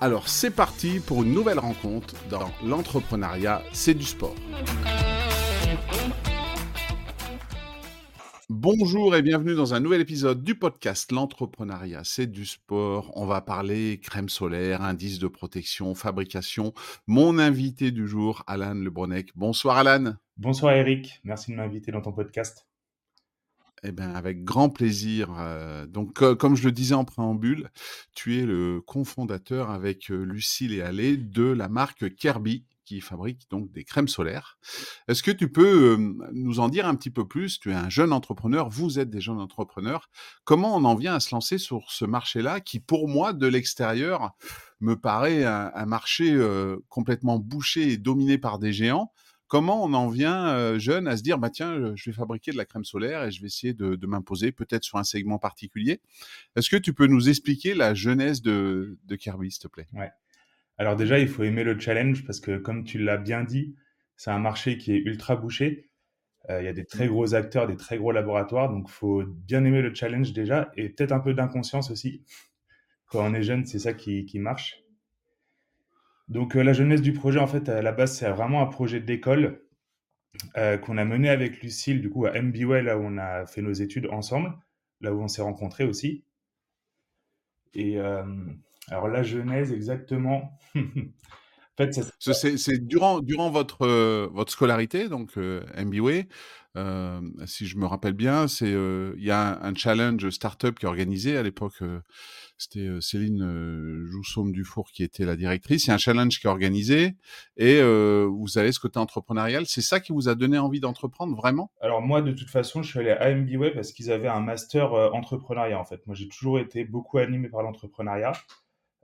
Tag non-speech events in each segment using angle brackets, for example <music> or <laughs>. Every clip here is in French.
Alors c'est parti pour une nouvelle rencontre dans l'entrepreneuriat, c'est du sport. Bonjour et bienvenue dans un nouvel épisode du podcast L'entrepreneuriat, c'est du sport. On va parler crème solaire, indice de protection, fabrication. Mon invité du jour, Alan Lebronec. Bonsoir Alan. Bonsoir Eric, merci de m'inviter dans ton podcast. Eh bien, avec grand plaisir. Euh, donc, comme je le disais en préambule, tu es le cofondateur avec euh, Lucille et Allé de la marque Kirby, qui fabrique donc des crèmes solaires. Est-ce que tu peux nous en dire un petit peu plus? Tu es un jeune entrepreneur, vous êtes des jeunes entrepreneurs. Comment on en vient à se lancer sur ce marché-là qui, pour moi, de l'extérieur, me paraît un, marché complètement bouché et dominé par des géants? Comment on en vient jeune à se dire bah tiens je vais fabriquer de la crème solaire et je vais essayer de, m'imposer peut-être sur un segment particulier. Est-ce que tu peux nous expliquer la genèse de, de Kirby s'il te plaît? Ouais. Alors déjà, il faut aimer le challenge parce que comme tu l'as bien dit, c'est un marché qui est ultra bouché. Euh, il y a des très gros acteurs, des très gros laboratoires, donc il faut bien aimer le challenge déjà et peut-être un peu d'inconscience aussi. Quand on est jeune, c'est ça qui, marche. Donc euh, la jeunesse du projet, en fait, à la base, c'est vraiment un projet d'école euh, qu'on a mené avec Lucille, du coup, à MBWay, là où on a fait nos études ensemble, là où on s'est rencontrés aussi. Et alors la genèse exactement. <laughs> en fait, c'est durant, durant votre, euh, votre scolarité, donc euh, euh, si je me rappelle bien, il y a un, challenge startup qui est organisé à l'époque. C'était Céline Joussaume Dufour qui était la directrice. A un challenge qui est organisé et vous avez ce côté entrepreneurial. C'est ça qui vous a donné envie d'entreprendre vraiment? Alors moi, de toute façon, je suis allé à MBA parce qu'ils avaient un master entrepreneuriat en fait. Moi, j'ai toujours été beaucoup animé par l'entrepreneuriat.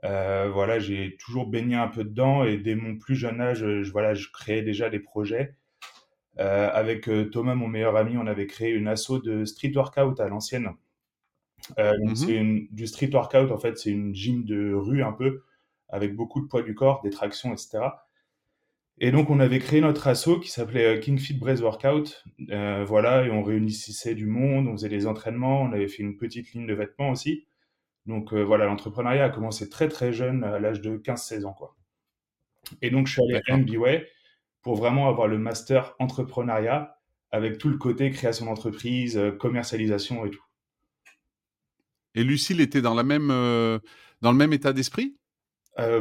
Euh, voilà, j'ai toujours baigné un peu dedans et dès mon plus jeune âge, je, voilà, je créais déjà des projets. Euh, avec euh, Thomas, mon meilleur ami, on avait créé une asso de street workout à l'ancienne. Mmh c'est du street workout, en fait, c'est une gym de rue un peu, avec beaucoup de poids du corps, des tractions, etc. Et donc, on avait créé notre asso qui s'appelait King Fit Brace Workout. voilà, et on réunissait du monde, on faisait des entraînements, on avait fait une petite ligne de vêtements aussi. Donc euh, voilà, l'entrepreneuriat a commencé très très jeune, à l'âge de 15-16 ans. Quoi. Et donc je suis allé à MBWay pour vraiment avoir le master entrepreneuriat avec tout le côté création d'entreprise, euh, commercialisation et tout. Et Lucille était dans, la même, euh, dans le même état d'esprit?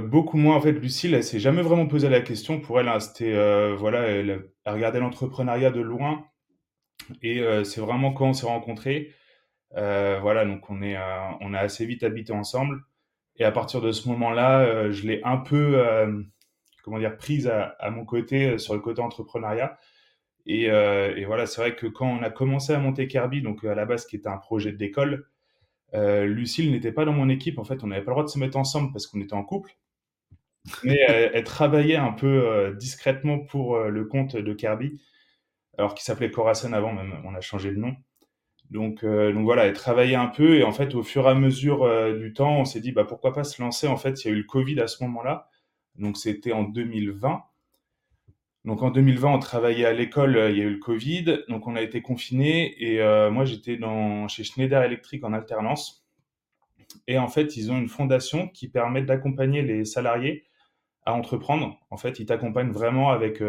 Beaucoup moins en fait. Lucille, elle s'est jamais vraiment posé la question. Pour elle, hein, c'était voilà, elle, regardait l'entrepreneuriat de loin. Et c'est vraiment quand on s'est rencontrés, euh, voilà, donc on est, euh, on a assez vite habité ensemble. Et à partir de ce moment-là, euh, je l'ai un peu, comment dire, prise à, mon côté sur le côté entrepreneuriat. Et, voilà, c'est vrai que quand on a commencé à monter Kirby, donc à la base qui était un projet d'école, Lucille n'était pas dans mon équipe. En fait, on n'avait pas le droit de se mettre ensemble parce qu'on était en couple. Mais elle, travaillait un peu discrètement pour le compte de Kirby, alors qu'il s'appelait Corazon avant, même on a changé le nom. Donc, euh, donc voilà, et travailler un peu. Et en fait, au fur et à mesure euh, du temps, on s'est dit, bah, pourquoi pas se lancer? En fait, il y a eu le Covid à ce moment-là. Donc, c'était en 2020. Donc, en 2020, on travaillait à l'école, il y a eu le Covid. Donc, on a été confinés. Et euh, moi, j'étais dans, chez Schneider Electric en alternance. Et en fait, ils ont une fondation qui permet d'accompagner les salariés à entreprendre. En fait, ils t'accompagnent vraiment avec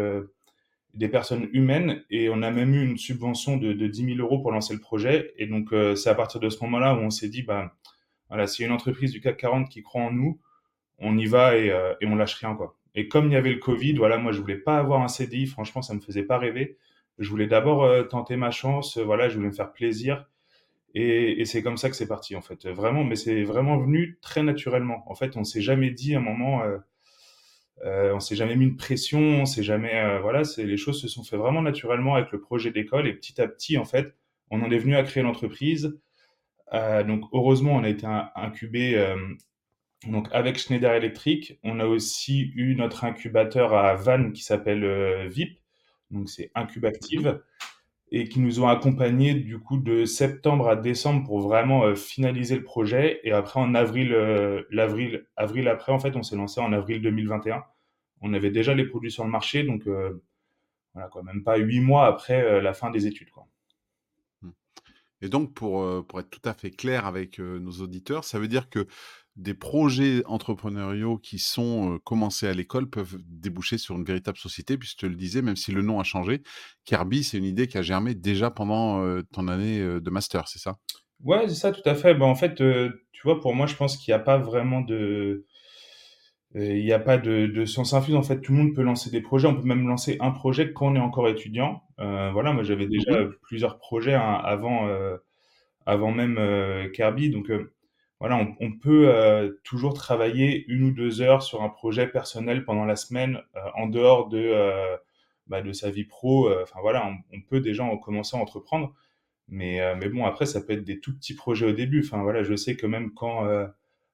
des personnes humaines et on a même eu une subvention de, de 10 000 euros pour lancer le projet. Et donc, euh, c'est à partir de ce moment-là où on s'est dit, bah, voilà, s'il y a une entreprise du CAC 40 qui croit en nous, on y va et, euh, et on lâche rien, quoi. Et comme il y avait le Covid, voilà, moi je voulais pas avoir un CDI, franchement ça me faisait pas rêver. Je voulais d'abord tenter ma chance, voilà, je voulais me faire plaisir. Et, et c'est comme ça que c'est parti en fait. Vraiment, mais c'est vraiment venu très naturellement. En fait, on s'est jamais dit à un moment, euh, on s'est jamais mis une pression, on s'est jamais, euh, voilà, c'est les choses se sont fait vraiment naturellement avec le projet d'école et petit à petit en fait, on en est venu à créer l'entreprise. Euh, donc heureusement, on a été incubé euh, donc avec Schneider Electric. On a aussi eu notre incubateur à Vannes qui s'appelle euh, VIP, donc c'est Incubactive et qui nous ont accompagnés du coup de septembre à décembre pour vraiment euh, finaliser le projet. Et après, en avril, euh, l'avril, avril après, en fait, on s'est lancé en avril 2021. On avait déjà les produits sur le marché, donc euh, voilà quoi, même pas huit mois après la fin des études. Et donc, pour, pour être tout à fait clair avec nos auditeurs, ça veut dire que des projets entrepreneuriaux qui sont commencés à l'école peuvent déboucher sur une véritable société, puisque tu le disais, même si le nom a changé, Kirby, c'est une idée qui a germé déjà pendant ton année de master, c'est ça? Ouais, c'est ça, tout à fait. Ben, en fait, tu vois, pour moi, je pense qu'il n'y a pas vraiment de... Il n'y a pas de, de science infuse. En fait, tout le monde peut lancer des projets. On peut même lancer un projet quand on est encore étudiant. Euh, voilà, moi, j'avais déjà mmh plusieurs projets hein, avant, avant même Kirby. Donc, voilà, on, peut euh, toujours travailler une ou deux heures sur un projet personnel pendant la semaine euh, en dehors de, euh, bah, de sa vie pro. Enfin voilà, on, peut déjà commencer à entreprendre. Mais, mais bon, après, ça peut être des tout petits projets au début. Enfin voilà, je sais que même quand,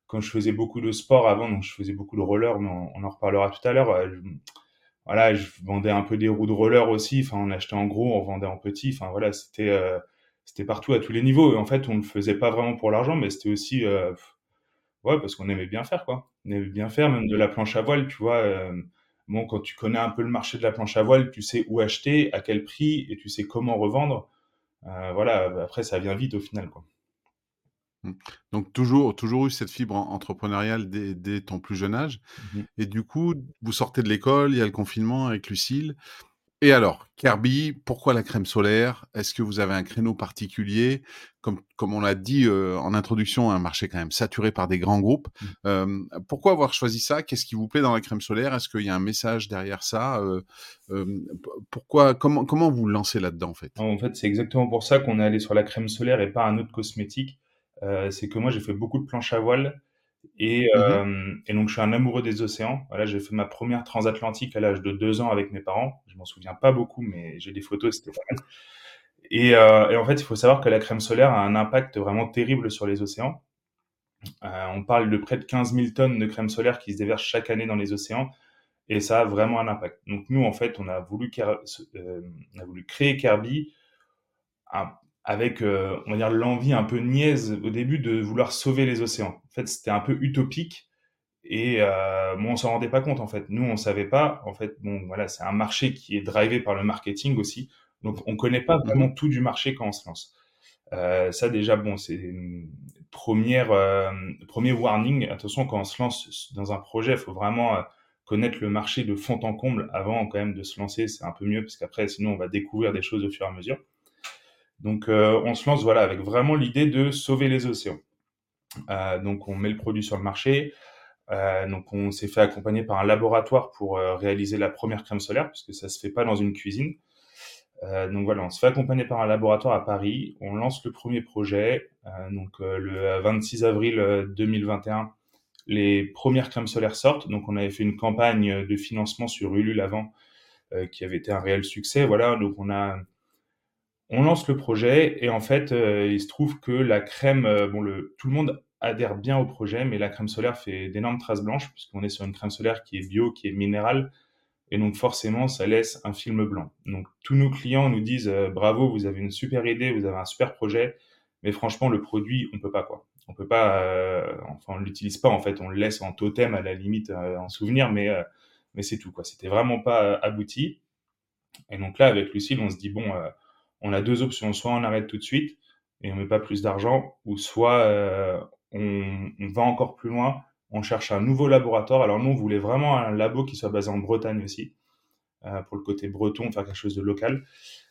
quand je faisais beaucoup de sport avant, donc je faisais beaucoup de roller, mais on, en reparlera tout à l'heure. voilà, je vendais un peu des roues de roller aussi. Enfin, on achetait en gros, on vendait en petit. Enfin voilà, c'était c'était partout à tous les niveaux. Et en fait, on ne le faisait pas vraiment pour l'argent, mais c'était aussi, euh, ouais, parce qu'on aimait bien faire, quoi. On aimait bien faire, même de la planche à voile, tu vois. Euh, bon, quand tu connais un peu le marché de la planche à voile, tu sais où acheter, à quel prix, et tu sais comment revendre. Euh, voilà, après, ça vient vite au final, quoi. Mmh. Donc toujours, toujours eu cette fibre entrepreneuriale dès, ton plus jeune âge. Mmh et du coup, vous sortez de l'école, il y a le confinement avec Lucille. Et alors, Kirby, pourquoi la crème solaire? Est-ce que vous avez un créneau particulier? Comme, comme on l'a dit euh, en introduction, un marché quand même saturé par des grands groupes. Euh, pourquoi avoir choisi ça? Qu'est-ce qui vous plaît dans la crème solaire? Est-ce qu'il y a un message derrière ça? Euh, Pourquoi Comment comment vous lancez là-dedans en fait? En fait, c'est exactement pour ça qu'on est allé sur la crème solaire et pas un autre cosmétique. c'est que moi, j'ai fait beaucoup de planches à voile et, mmh euh, et, donc, je suis un amoureux des océans. Voilà, j'ai fait ma première transatlantique à l'âge de deux ans avec mes parents. Je m'en souviens pas beaucoup, mais j'ai des photos, c'était pas mal. Et, euh, et, en fait, il faut savoir que la crème solaire a un impact vraiment terrible sur les océans. Euh, on parle de près de 15 000 tonnes de crème solaire qui se déversent chaque année dans les océans. Et ça a vraiment un impact. Donc, nous, en fait, on a voulu, on a voulu créer Kirby un, avec, euh, on va dire, l'envie un peu niaise au début de vouloir sauver les océans. En fait, c'était un peu utopique et euh, bon, on s'en rendait pas compte en fait. Nous, on savait pas. En fait, bon, voilà, c'est un marché qui est drivé par le marketing aussi. Donc, on connaît pas vraiment tout du marché quand on se lance. Euh, ça déjà, bon, c'est une première, euh, premier warning. Attention, quand on se lance dans un projet, il faut vraiment euh, connaître le marché de fond en comble avant quand même de se lancer. C'est un peu mieux parce qu'après, sinon, on va découvrir des choses au fur et à mesure. Donc euh, on se lance voilà avec vraiment l'idée de sauver les océans. Euh, donc on met le produit sur le marché. Euh, donc on s'est fait accompagner par un laboratoire pour réaliser la première crème solaire puisque ça se fait pas dans une cuisine. donc voilà, on se fait accompagner par un laboratoire à Paris. On lance le premier projet. donc le 26 avril 2021, les premières crèmes solaires sortent. Donc on avait fait une campagne de financement sur Ulule avant qui avait été un réel succès. Voilà, donc on a on lance le projet et en fait, euh, il se trouve que la crème, euh, bon, le, tout le monde adhère bien au projet, mais la crème solaire fait d'énormes traces blanches puisqu'on est sur une crème solaire qui est bio, qui est minérale. Et donc forcément, ça laisse un film blanc. Donc tous nos clients nous disent euh, bravo, vous avez une super idée, vous avez un super projet, mais franchement le produit, on peut pas quoi. On peut pas, enfin on l'utilise pas en fait, on le laisse en totem à la limite en souvenir, mais mais c'est tout quoi. C'était vraiment pas abouti. Et donc là avec Lucille, on se dit bon on a deux options. Soit on arrête tout de suite et on met pas plus d'argent, ou soit euh, on, va encore plus loin, on cherche un nouveau laboratoire. Alors nous, on voulait vraiment un labo qui soit basé en Bretagne aussi, euh, pour le côté breton, faire quelque chose de local.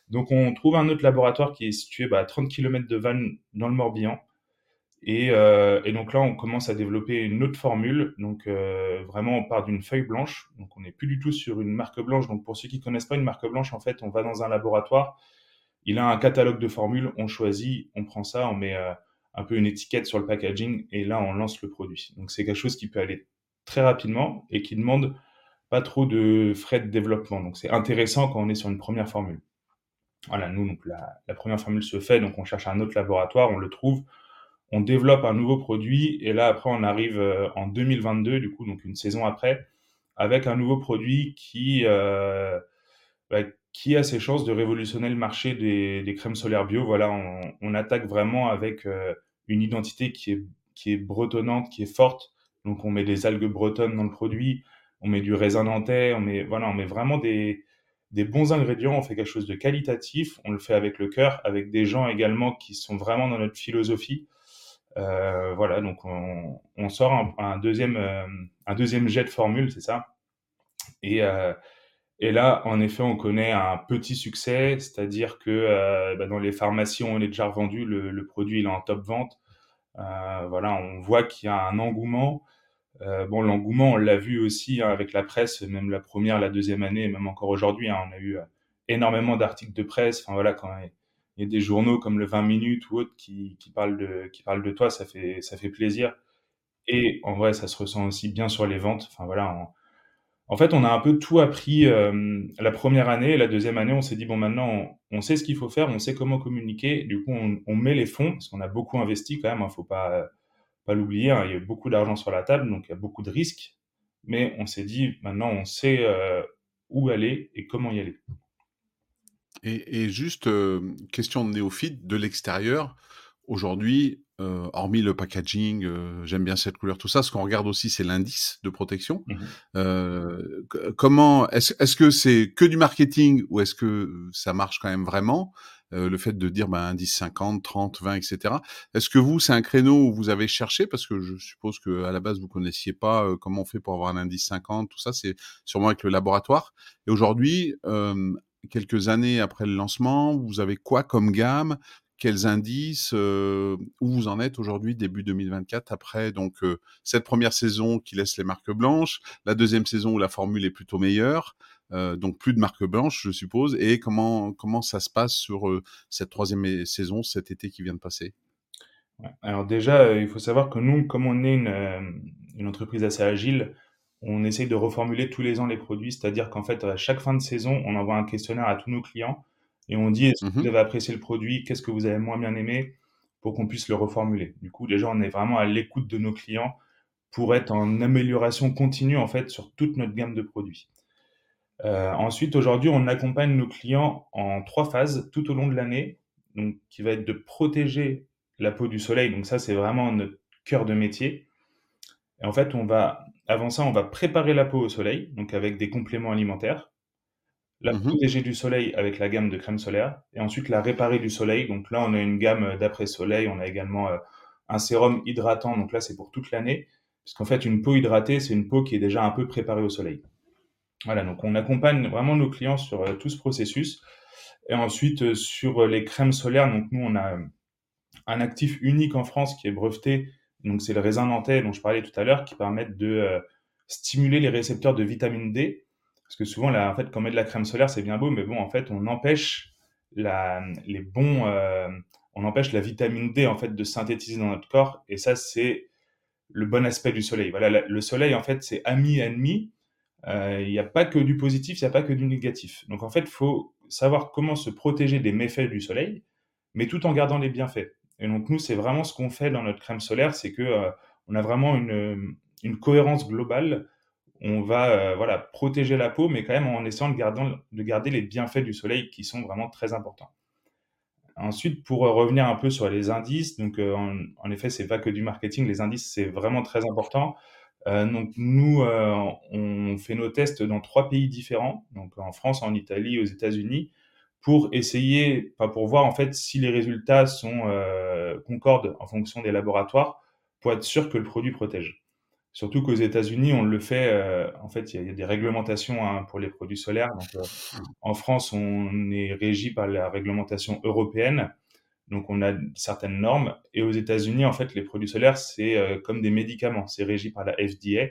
Donc on trouve un autre laboratoire qui est situé bah, à 30 km de Vannes dans le Morbihan. Et, euh, et, donc là, on commence à développer une autre formule. Donc vraiment, on part d'une feuille blanche. Donc on n'est plus du tout sur une marque blanche. Donc pour ceux qui connaissent pas une marque blanche, en fait, on va dans un laboratoire. Il a un catalogue de formules. On choisit, on prend ça, on met euh, un peu une étiquette sur le packaging et là, on lance le produit. Donc c'est quelque chose qui peut aller très rapidement et qui demande pas trop de frais de développement. Donc c'est intéressant quand on est sur une première formule. Voilà, nous, la première formule se fait, donc on cherche un autre laboratoire, on le trouve on développe un nouveau produit et là après on arrive euh, en 2022 du coup donc une saison après avec un nouveau produit qui euh, bah, qui a ses chances de révolutionner le marché des, crèmes solaires bio. Voilà, on, attaque vraiment avec euh, une identité qui est qui bretonnante, qui est forte. Donc on met des algues bretonnes dans le produit, on met du raisin nantais, on met voilà, on met vraiment des bons ingrédients, on fait quelque chose de qualitatif, on le fait avec le cœur, avec des gens également qui sont vraiment dans notre philosophie. Euh, voilà, donc on, sort un, deuxième, euh, un deuxième jet de formule, c'est ça. Et, et là, en effet, on connaît un petit succès, c'est-à-dire que bah, dans les pharmacies, on est déjà revendu, le, produit il est en top vente. voilà, on voit qu'il y a un engouement. bon, l'engouement, on l'a vu aussi hein, avec la presse, même la première, la deuxième année, même encore aujourd'hui. Hein, on a eu énormément d'articles de presse. Enfin voilà, quand il y a des journaux comme le 20 minutes ou autres qui, qui, parlent de, qui parlent de toi, ça fait, ça fait plaisir. Et en vrai, ça se ressent aussi bien sur les ventes. Enfin voilà, fait, on a un peu tout appris euh, la première année. La deuxième année, on s'est dit, bon, maintenant, on, sait ce qu'il faut faire, on sait comment communiquer. Du coup, on, met les fonds, parce qu'on a beaucoup investi quand même, il hein, ne faut pas, l'oublier. Hein. il y a beaucoup d'argent sur la table, donc il y a beaucoup de risques. Mais on s'est dit, maintenant, on sait euh, où aller et comment y aller. Et, juste, question de néophyte, de l'extérieur, aujourd'hui, hormis le packaging, j'aime bien cette couleur, tout ça, ce qu'on regarde aussi, c'est l'indice de protection. Mmh comment, est-ce est que c'est que du marketing ou est-ce que ça marche quand même vraiment? Le fait de dire ben, indice 50, 30, 20, etc. Est-ce que vous, c'est un créneau où vous avez cherché? Parce que je suppose que à la base, vous connaissiez pas comment on fait pour avoir un indice 50, tout ça, c'est sûrement avec le laboratoire. Et aujourd'hui, quelques années après le lancement, vous avez quoi comme gamme? Quels indices Où vous en êtes aujourd'hui, début 2024, après donc cette première saison qui laisse les marques blanches, la deuxième saison où la formule est plutôt meilleure, donc plus de marques blanches, je suppose. Et comment ça se passe sur cette troisième saison, cet été qui vient de passer? Alors déjà, il faut savoir que nous, comme on est une entreprise assez agile, on essaye de reformuler tous les ans les produits, c'est-à-dire qu'en fait, à chaque fin de saison, on envoie un questionnaire à tous nos clients et on dit est-ce que vous mmh avez apprécié le produit, qu'est-ce que vous avez moins bien aimé, pour qu'on puisse le reformuler. Du coup, déjà, on est vraiment à l'écoute de nos clients pour être en amélioration continue en fait sur toute notre gamme de produits. Euh, ensuite, aujourd'hui, on accompagne nos clients en trois phases tout au long de l'année, donc qui va être de protéger la peau du soleil. Donc ça, c'est vraiment notre cœur de métier. Et en fait, on va avant ça, on va préparer la peau au soleil, donc avec des compléments alimentaires. La mmh protéger du soleil avec la gamme de crème solaire. Et ensuite, la réparer du soleil. Donc là, on a une gamme d'après-soleil. On a également euh, un sérum hydratant. Donc là, c'est pour toute l'année. Puisqu'en fait, une peau hydratée, c'est une peau qui est déjà un peu préparée au soleil. Voilà, donc on accompagne vraiment nos clients sur euh, tout ce processus. Et ensuite, euh, sur les crèmes solaires, donc nous, on a un actif unique en France qui est breveté donc c'est le raisin nantais dont je parlais tout à l'heure qui permettent de euh, stimuler les récepteurs de vitamine D. Parce que souvent, en fait, quand on met de la crème solaire, c'est bien beau, mais bon, en fait, on empêche la, les bons, euh, on empêche la vitamine D en fait de synthétiser dans notre corps. Et ça, c'est le bon aspect du soleil. Voilà, le soleil, en fait, c'est ami ennemi. Euh, il n'y a pas que du positif, il n'y a pas que du négatif. Donc, en fait, il faut savoir comment se protéger des méfaits du soleil, mais tout en gardant les bienfaits. Et donc nous, c'est vraiment ce qu'on fait dans notre crème solaire, c'est que euh, on a vraiment une, cohérence globale. On va euh, voilà protéger la peau, mais quand même en essayant de garder, de garder les bienfaits du soleil qui sont vraiment très importants. Ensuite, pour revenir un peu sur les indices, donc euh, en, effet, c'est pas que du marketing, les indices c'est vraiment très important. donc nous, on fait nos tests dans trois pays différents, donc en France, en Italie, aux États-Unis pour essayer, pas pour voir en fait si les résultats sont euh, concordent en fonction des laboratoires, pour être sûr que le produit protège. Surtout qu'aux États-Unis, on le fait. Euh, en fait, il y, a des réglementations hein, pour les produits solaires. Donc, euh, en France, on est régi par la réglementation européenne. Donc on a certaines normes. Et aux États-Unis, en fait, les produits solaires, c'est euh, comme des médicaments. C'est régi par la FDA.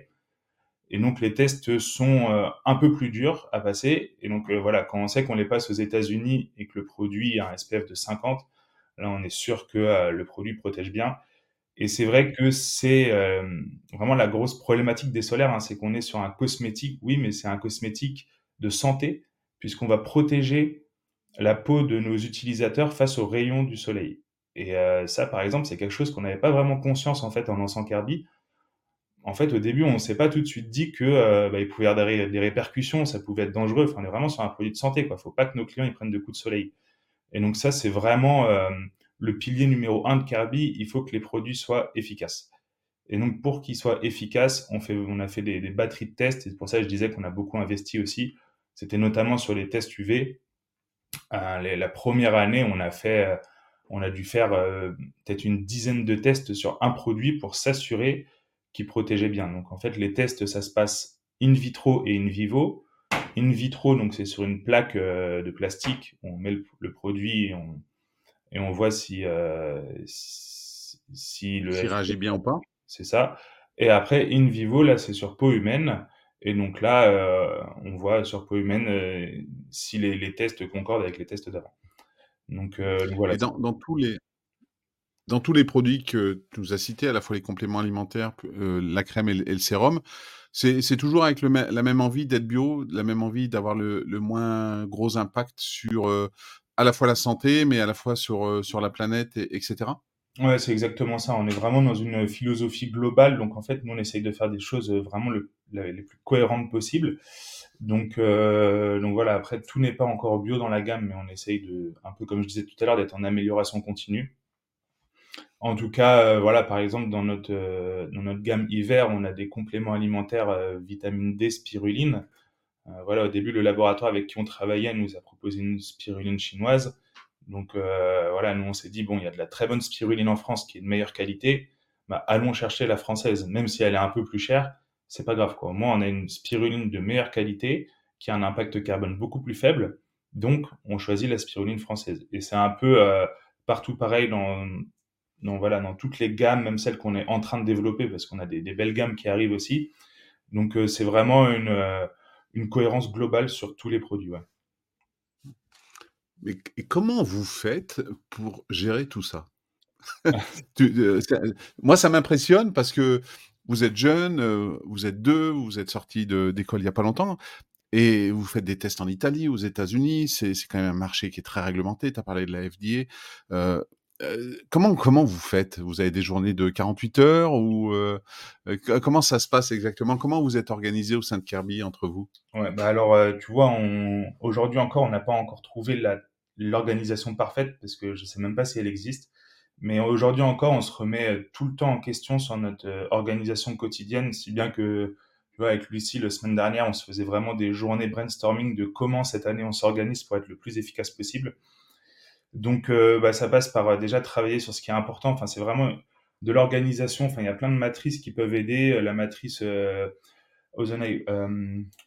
Et donc les tests sont euh, un peu plus durs à passer. Et donc euh, voilà, quand on sait qu'on les passe aux États-Unis et que le produit a un SPF de 50, là on est sûr que le produit protège bien. Et c'est vrai que c'est vraiment la grosse problématique des solaires, hein, c'est qu'on est sur un cosmétique, oui, mais c'est un cosmétique de santé, puisqu'on va protéger la peau de nos utilisateurs face aux rayons du soleil. Et euh, ça, par exemple, c'est quelque chose qu'on n'avait pas vraiment conscience en fait en lançant Kirby. En fait, au début, on ne s'est pas tout de suite dit que euh, bah, il pouvait y avoir des, répercussions, ça pouvait être dangereux. Enfin, on est vraiment sur un produit de santé. Il ne faut pas que nos clients ils prennent de coups de soleil. Et donc ça, c'est vraiment euh, le pilier numéro un de Kirby. Il faut que les produits soient efficaces. Et donc pour qu'ils soient efficaces, on, fait, on a fait des, batteries de tests. Et pour ça je disais qu'on a beaucoup investi aussi. C'était notamment sur les tests UV euh, la première année, on a fait, euh, on a dû faire euh, peut-être une dizaine de tests sur un produit pour s'assurer qu'il protégeait bien. Donc en fait, les tests, ça se passe in vitro et in vivo. In vitro, donc c'est sur une plaque de plastique, on met le, produit et on, et on voit si, si, le. réagit bien ou pas. C'est ça. Et après, in vivo, là, c'est sur peau humaine. Et donc là, euh, on voit sur peau humaine euh, si les, tests concordent avec les tests d'avant. Donc, euh, voilà. Et dans, tous les, dans tous les produits que tu nous as cités, à la fois les compléments alimentaires, la crème et le, sérum, c'est toujours avec le, la même envie d'être bio, la même envie d'avoir le, le, moins gros impact sur à la fois la santé, mais à la fois sur, sur la planète, etc. Ouais, c'est exactement ça. On est vraiment dans une philosophie globale. Donc, en fait, nous, on essaye de faire des choses euh, vraiment les plus cohérentes possibles. Donc, euh, donc voilà, après, tout n'est pas encore bio dans la gamme, mais on essaye de, un peu comme je disais tout à l'heure, d'être en amélioration continue. En tout cas, euh, voilà, par exemple, dans notre, dans notre gamme hiver, on a des compléments alimentaires vitamine D, spiruline. Voilà, au début, le laboratoire avec qui on travaillait nous a proposé une spiruline chinoise. Donc euh, voilà, nous on s'est dit, bon, il y a de la très bonne spiruline en France qui est de meilleure qualité, bah, allons chercher la française, même si elle est un peu plus chère, c'est pas grave quoi. Au moins on a une spiruline de meilleure qualité qui a un impact carbone beaucoup plus faible, donc on choisit la spiruline française. Et c'est un peu euh, partout pareil dans, voilà, dans toutes les gammes, même celles qu'on est en train de développer, parce qu'on a des, belles gammes qui arrivent aussi. Donc euh, c'est vraiment une, une cohérence globale sur tous les produits. Mais comment vous faites pour gérer tout ça? <laughs> Euh, Moi, ça m'impressionne parce que vous êtes jeune, euh, vous êtes deux, vous êtes sorti d'école il n'y a pas longtemps, et vous faites des tests en Italie, aux États-Unis, c'est quand même un marché qui est très réglementé, tu as parlé de la FDA. Euh, comment, comment vous faites? Vous avez des journées de 48 heures ou comment ça se passe exactement? Comment vous êtes organisé au sein de Kirby entre vous? Ouais, bah alors tu vois, aujourd'hui encore, on n'a pas encore trouvé l'organisation parfaite parce que je sais même pas si elle existe. Mais aujourd'hui encore, on se remet tout le temps en question sur notre organisation quotidienne, si bien que, tu vois, avec Lucie, la semaine dernière, on se faisait vraiment des journées brainstorming de comment cette année on s'organise pour être le plus efficace possible. Donc, euh, bah, ça passe par déjà travailler sur ce qui est important. Enfin, c'est vraiment de l'organisation. Enfin, il y a plein de matrices qui peuvent aider. La matrice euh,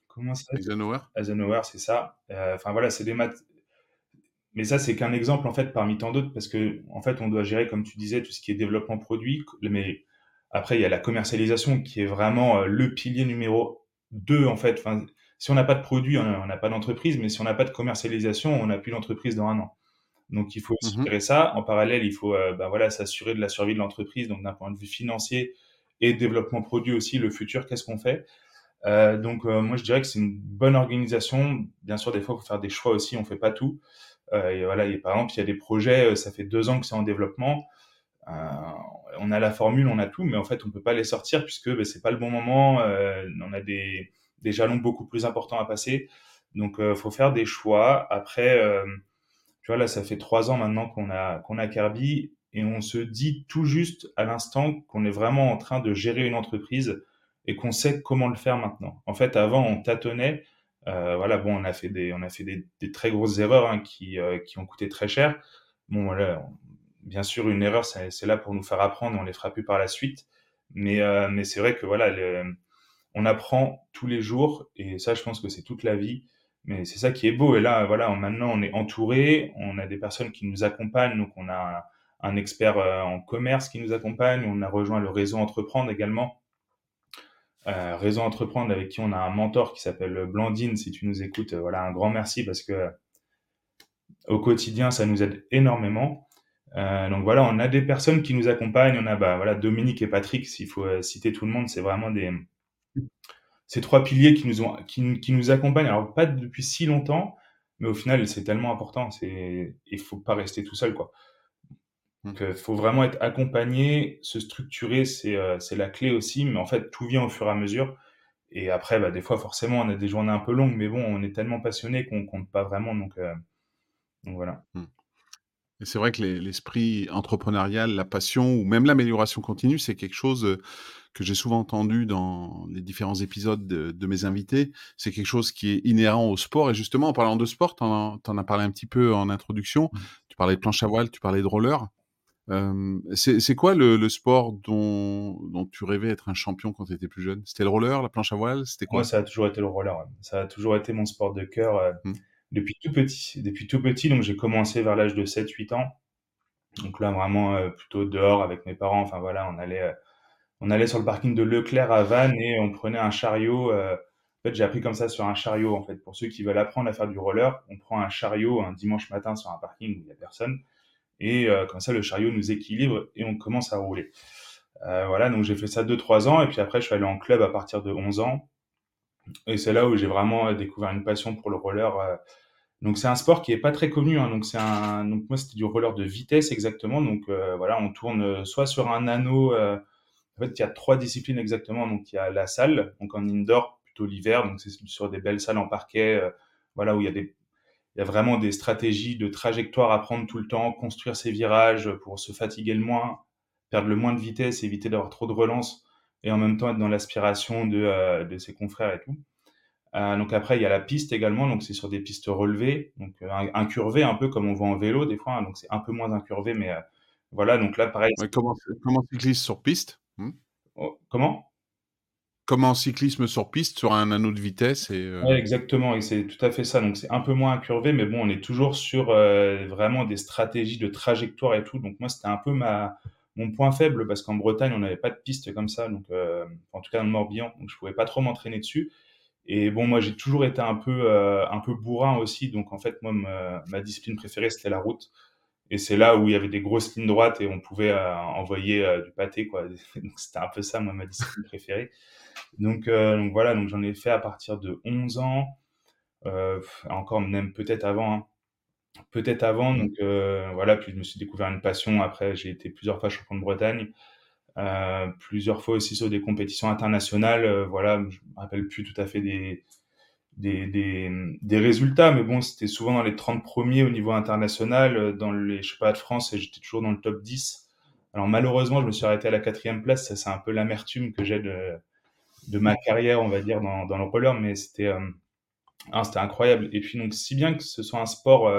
comment ça Eisenhower. Eisenhower, c'est ça. Enfin, voilà, c'est des mat mais ça, c'est qu'un exemple en fait parmi tant d'autres parce que en fait, on doit gérer, comme tu disais, tout ce qui est développement produit. Mais après, il y a la commercialisation qui est vraiment euh, le pilier numéro 2 en fait. Enfin, si on n'a pas de produit, on n'a pas d'entreprise, mais si on n'a pas de commercialisation, on n'a plus d'entreprise dans un an. Donc, il faut mmh gérer ça. En parallèle, il faut euh, ben voilà, s'assurer de la survie de l'entreprise, donc d'un point de vue financier et développement produit aussi, le futur, qu'est-ce qu'on fait? Euh, Donc, euh, moi, je dirais que c'est une bonne organisation. Bien sûr, des fois, il faut faire des choix aussi, on fait pas tout. Et voilà, par exemple, il y a des projets, ça fait deux ans que c'est en développement. On a la formule, on a tout, mais en fait, on peut pas les sortir puisque ben, c'est pas le bon moment. on a des, des jalons beaucoup plus importants à passer. Donc, il faut faire des choix. Après, tu vois, là, ça fait trois ans maintenant qu'on a, qu'on a Kirby et on se dit tout juste à l'instant qu'on est vraiment en train de gérer une entreprise et qu'on sait comment le faire maintenant. En fait, avant, on tâtonnait euh, voilà, bon, on a fait des, on a fait des, des très grosses erreurs hein, qui, euh, qui ont coûté très cher. Bon, voilà, bien sûr, une erreur, c'est là pour nous faire apprendre, on les fera plus par la suite. Mais, euh, mais c'est vrai que voilà, on apprend tous les jours, et ça, je pense que c'est toute la vie. Mais c'est ça qui est beau. Et là, voilà, maintenant, on est entouré, on a des personnes qui nous accompagnent, donc on a un expert en commerce qui nous accompagne. On a rejoint le réseau Entreprendre également. réseau Entreprendre avec qui on a un mentor qui s'appelle Blandine. Si tu nous écoutes, voilà, un grand merci parce que au quotidien, ça nous aide énormément. Euh, donc voilà, on a des personnes qui nous accompagnent. On a bah, voilà, Dominique et Patrick, s'il faut euh, citer tout le monde, c'est vraiment des ces trois piliers qui nous ont qui, qui, nous accompagnent. Alors pas depuis si longtemps, mais au final c'est tellement important. Il faut pas rester tout seul quoi. Donc il mmh. euh, faut vraiment être accompagné, se structurer, c'est c'est la clé aussi. Mais en fait tout vient au fur et à mesure. Et après, bah, des fois forcément on a des journées un peu longues, mais bon, on est tellement passionné qu'on compte pas vraiment. Donc donc voilà. Et c'est vrai que l'esprit entrepreneurial, la passion ou même l'amélioration continue, c'est quelque chose que j'ai souvent entendu dans les différents épisodes de, mes invités. C'est quelque chose qui est inhérent au sport. Et justement, en parlant de sport, tu en, as parlé un petit peu en introduction. Mmh. Tu parlais de planche à voile, tu parlais de roller. c'est quoi le, sport dont, dont, tu rêvais être un champion quand tu étais plus jeune? C'était le roller, la planche à voile? C'était quoi? Moi, ça a toujours été le roller. Ça a toujours été mon sport de cœur. Mmh depuis tout petit. Depuis tout petit, donc j'ai commencé vers l'âge de 7-8 ans. Donc là, vraiment euh, plutôt dehors avec mes parents. Enfin voilà, on allait, euh, on allait sur le parking de Leclerc à Vannes et on prenait un chariot. Euh, en fait, j'ai appris comme ça sur un chariot. En fait, pour ceux qui veulent apprendre à faire du roller, on prend un chariot un dimanche matin sur un parking où il n'y a personne. Et comme ça, le chariot nous équilibre et on commence à rouler. voilà, donc j'ai fait ça 2-3 ans. Et puis après, je suis allé en club à partir de 11 ans. Et c'est là où j'ai vraiment découvert une passion pour le roller donc c'est un sport qui est pas très connu. Hein. Donc c'est un, donc moi c'était du roller de vitesse exactement. Donc euh, voilà, on tourne euh, soit sur un anneau. Euh, en fait, il y a trois disciplines exactement. Donc il y a la salle, donc en indoor plutôt l'hiver. Donc c'est sur des belles salles en parquet. voilà où il y a des, il y a vraiment des stratégies de trajectoire à prendre tout le temps, construire ses virages pour se fatiguer le moins, perdre le moins de vitesse, éviter d'avoir trop de relance et en même temps être dans l'aspiration de, de ses confrères et tout. Euh, donc après, il y a la piste également, donc c'est sur des pistes relevées, donc euh, incurvées un peu comme on voit en vélo des fois, hein, donc c'est un peu moins incurvé, mais euh, voilà, donc là pareil. comment, comment cycliste sur piste hmm? Oh, Comment? Comment cyclisme sur piste, sur un anneau de vitesse et exactement, et c'est tout à fait ça. Donc c'est un peu moins incurvé, mais bon, on est toujours sur vraiment des stratégies de trajectoire et tout. Donc moi, c'était un peu ma mon point faible parce qu'en Bretagne, on n'avait pas de piste comme ça, donc en tout cas dans le Morbihan, donc je pouvais pas trop m'entraîner dessus. Et bon, moi, j'ai toujours été un peu, euh, un peu bourrin aussi. Donc, en fait, moi, ma, discipline préférée, c'était la route. Et c'est là où il y avait des grosses lignes droites et on pouvait euh, envoyer euh, du pâté, quoi. <laughs> Donc, c'était un peu ça, moi, ma discipline préférée. Donc, donc voilà, donc j'en ai fait à partir de 11 ans. encore même peut-être avant. Hein. Peut-être avant. Donc, voilà, puis je me suis découvert une passion. Après, j'ai été plusieurs fois champion de Bretagne. Euh, plusieurs fois aussi sur des compétitions internationales. Euh, voilà, je me rappelle plus tout à fait des, des, des, des résultats, mais bon, c'était souvent dans les 30 premiers au niveau international, euh, dans les pas de France, et j'étais toujours dans le top 10. Alors malheureusement, je me suis arrêté à la quatrième place. Ça, c'est un peu l'amertume que j'ai de, de ma carrière, on va dire, dans, dans le roller, mais c'était ah, c'était incroyable. Et puis donc, si bien que ce soit un sport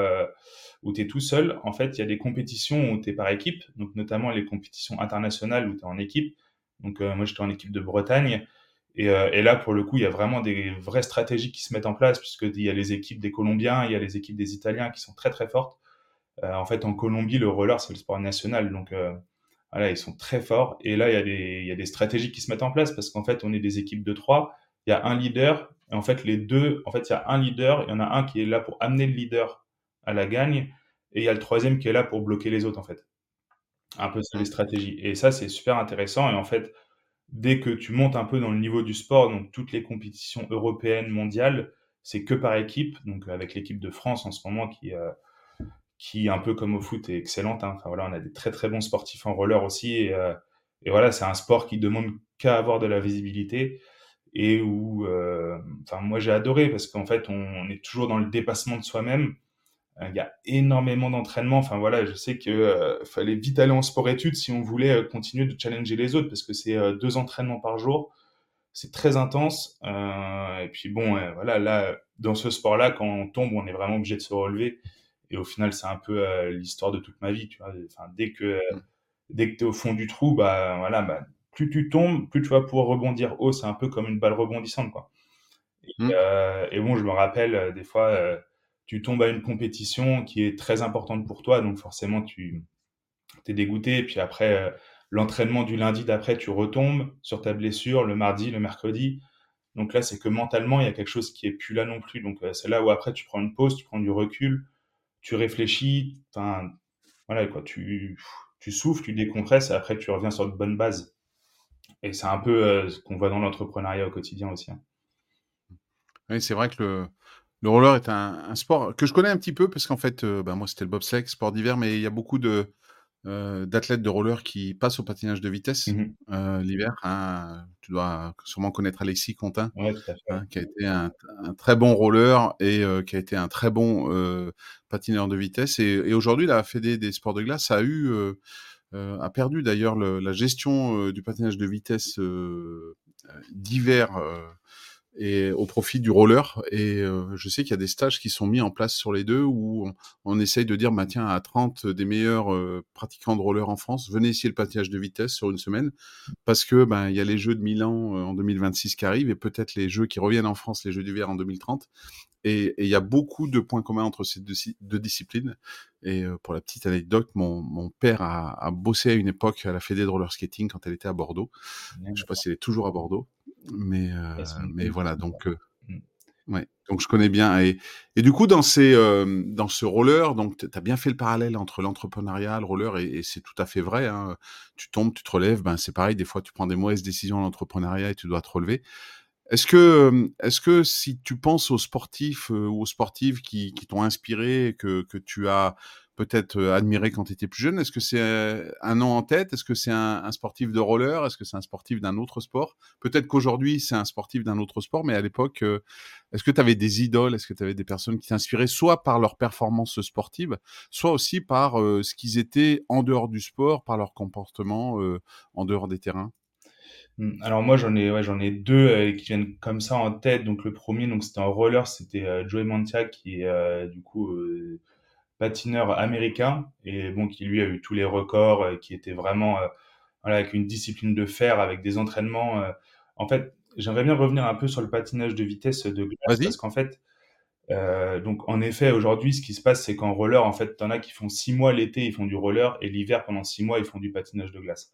où tu es tout seul, en fait, il y a des compétitions où tu es par équipe, donc notamment les compétitions internationales où tu es en équipe. Donc, euh, moi, j'étais en équipe de Bretagne. Et, euh, et, là, pour le coup, il y a vraiment des vraies stratégies qui se mettent en place, puisqu'il y a les équipes des Colombiens, il y a les équipes des Italiens qui sont très, très fortes. Euh, en fait, en Colombie, le roller, c'est le sport national. Donc, voilà, ils sont très forts. Et là, il y a des stratégies qui se mettent en place, parce qu'en fait, on est des équipes de trois. Il y a un leader. Et en fait, les deux, en fait, il y a un leader. Il y en a un qui est là pour amener le leader à la gagne, et il y a le troisième qui est là pour bloquer les autres, en fait. Un peu, c'est les stratégies. Et ça, c'est super intéressant. Et en fait, dès que tu montes un peu dans le niveau du sport, donc toutes les compétitions européennes, mondiales, c'est que par équipe. Donc avec l'équipe de France en ce moment qui, euh, un peu comme au foot, est excellente. Hein. Enfin on a des très très bons sportifs en roller aussi. Et, euh, et voilà, c'est un sport qui demande qu'à avoir de la visibilité et où, euh, enfin moi j'ai adoré parce qu'en fait on, est toujours dans le dépassement de soi-même euh, il y a énormément d'entraînement. Enfin voilà, je sais qu'il euh, fallait vite aller en sport-études si on voulait euh, continuer de challenger les autres parce que c'est deux entraînements par jour. C'est très intense. et puis bon, voilà, là, dans ce sport-là, quand on tombe, on est vraiment obligé de se relever. Et au final, c'est un peu l'histoire de toute ma vie. Tu vois. Enfin, dès que mm. dès que tu es au fond du trou, bah voilà, bah, plus tu tombes, plus tu vas pouvoir rebondir haut. C'est un peu comme une balle rebondissante, quoi. Et, mm. et bon, je me rappelle des fois tu tombes à une compétition qui est très importante pour toi, donc forcément tu tu es dégoûté. Et puis après, l'entraînement du lundi d'après, tu retombes sur ta blessure le mardi, le mercredi. Donc là, c'est que mentalement, il y a quelque chose qui est plus là non plus. Donc c'est là où après, tu prends une pause, tu prends du recul, tu réfléchis. Enfin, voilà, quoi. Tu, tu souffles, tu décompresses et après, tu reviens sur de bonnes bases. Et c'est un peu ce qu'on voit dans l'entrepreneuriat au quotidien aussi. Hein. Oui, c'est vrai que le, le roller est un, sport que je connais un petit peu parce qu'en fait, ben moi c'était le bobsleigh, sport d'hiver, mais il y a beaucoup de d'athlètes de roller qui passent au patinage de vitesse mmh l'hiver. Hein. Tu dois sûrement connaître Alexis Contin, hein, qui a été un, très bon roller et qui a été un très bon patineur de vitesse. Et, aujourd'hui, la Fédé des sports de glace a eu a perdu d'ailleurs la gestion du patinage de vitesse d'hiver et au profit du roller. Et euh, je sais qu'il y a des stages qui sont mis en place sur les deux où on, essaye de dire, bah, tiens, à 30 des meilleurs euh, pratiquants de roller en France, venez essayer le patinage de vitesse sur une semaine parce que ben il y a les Jeux de Milan euh, en 2026 qui arrivent et peut-être les Jeux qui reviennent en France, les Jeux d'hiver en 2030. Et il y a beaucoup de points communs entre ces deux, disciplines. Et pour la petite anecdote, mon, mon père a, a, bossé à une époque à la Fédé de roller skating quand elle était à Bordeaux. Je sais pas s'il est toujours à Bordeaux. Mais, euh, mais voilà, donc, euh, mmh. ouais, donc je connais bien. Et, et du coup, dans, ces, euh, dans ce roller, donc tu as bien fait le parallèle entre l'entrepreneuriat, le roller, et, c'est tout à fait vrai. Hein. Tu tombes, tu te relèves, ben c'est pareil. Des fois, tu prends des mauvaises décisions en l'entrepreneuriat et tu dois te relever. Est-ce que, est-ce que si tu penses aux sportifs ou aux sportives qui, qui t'ont inspiré, que, que tu as peut-être admiré quand tu étais plus jeune Est-ce que c'est un nom en tête? Est-ce que c'est un, sportif de roller? Est-ce que c'est un sportif d'un autre sport? Peut-être qu'aujourd'hui, c'est un sportif d'un autre sport, mais à l'époque, est-ce que tu avais des idoles? Est-ce que tu avais des personnes qui t'inspiraient soit par leur performance sportive, soit aussi par ce qu'ils étaient en dehors du sport, par leur comportement en dehors des terrains? Alors moi j'en ai ouais, j'en ai deux qui viennent comme ça en tête. Donc le premier donc c'était en roller, c'était Joey Mantia qui est du coup patineur américain et bon qui lui a eu tous les records, euh, qui était vraiment euh, voilà, avec une discipline de fer, avec des entraînements. Euh. En fait, j'aimerais bien revenir un peu sur le patinage de vitesse de glace parce qu'en fait, donc en effet, aujourd'hui, ce qui se passe, c'est qu'en roller, en fait, t'en as qui font six mois l'été, ils font du roller, et l'hiver, pendant six mois, ils font du patinage de glace.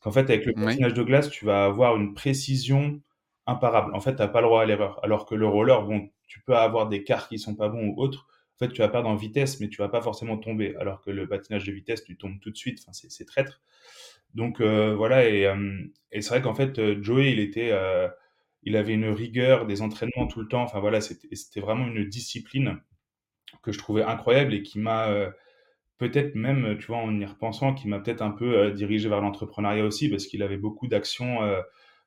Parce qu'en fait, avec le patinage de glace, tu vas avoir une précision imparable. En fait, t'as pas le droit à l'erreur. Alors que le roller, bon, tu peux avoir des quarts qui sont pas bons ou autres, en fait, tu vas perdre en vitesse, mais tu vas pas forcément tomber. Alors que le patinage de vitesse, tu tombes tout de suite. Enfin, c'est traître. Donc euh, voilà, euh, et, c'est vrai qu'en fait, euh, Joey, il était, il avait une rigueur, des entraînements tout le temps. Enfin voilà, c'était vraiment une discipline que je trouvais incroyable et qui m'a peut-être même, tu vois, en y repensant, qui m'a peut-être un peu dirigé vers l'entrepreneuriat aussi, parce qu'il avait beaucoup d'actions.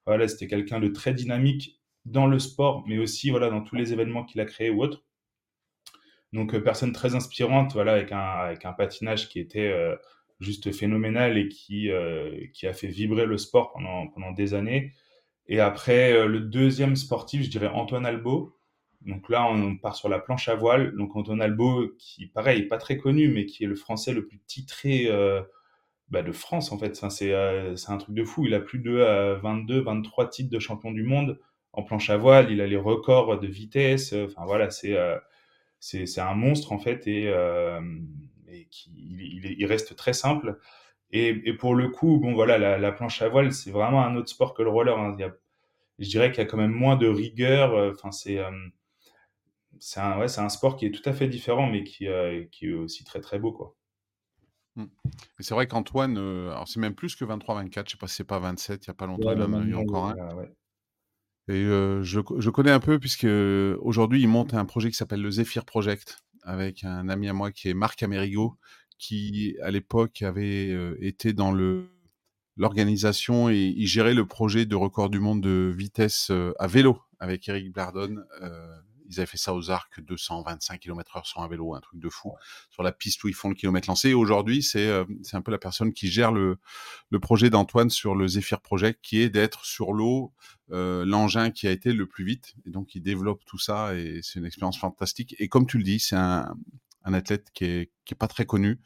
voilà, c'était quelqu'un de très dynamique dans le sport, mais aussi voilà dans tous les événements qu'il a créés ou autres. Donc, euh, personne très inspirante, voilà, avec un, avec un patinage qui était euh, juste phénoménal et qui, euh, qui a fait vibrer le sport pendant, pendant des années. Et après, le deuxième sportif, je dirais Antoine Albo. Donc là, on part sur la planche à voile. Donc Antoine Albo, qui, pareil, pas très connu, mais qui est le français le plus titré bah, de France, en fait. C'est un truc de fou. Il a plus de 22, 23 titres de champion du monde en planche à voile. Il a les records de vitesse. Enfin, voilà, c'est c'est un monstre en fait et, euh, qui, il, reste très simple. Et, pour le coup, bon voilà, la, planche à voile, c'est vraiment un autre sport que le roller. Hein. je dirais qu'il y a quand même moins de rigueur. Euh, enfin, c'est euh, c'est un, ouais, un sport qui est tout à fait différent, mais qui, qui est aussi très très beau quoi. Mmh. C'est vrai qu'Antoine, alors c'est même plus que 23-24, je sais pas si c'est pas 27, il n'y a pas longtemps, il en a eu encore un. Et je, je connais un peu puisque aujourd'hui il monte un projet qui s'appelle le Zephyr Project avec un ami à moi qui est Marc Amerigo, qui à l'époque avait été dans le l'organisation et il gérait le projet de record du monde de vitesse à vélo avec Eric Blardon ils avaient fait ça aux arcs 225 km heure sur un vélo, un truc de fou, sur la piste où ils font le kilomètre lancé. Aujourd'hui, c'est euh, c'est un peu la personne qui gère le, le projet d'Antoine sur le Zephyr Project, qui est d'être sur l'eau euh, l'engin qui a été le plus vite. Et donc, il développe tout ça et c'est une expérience fantastique. Et comme tu le dis, c'est un, un athlète qui est, qui est pas très connu,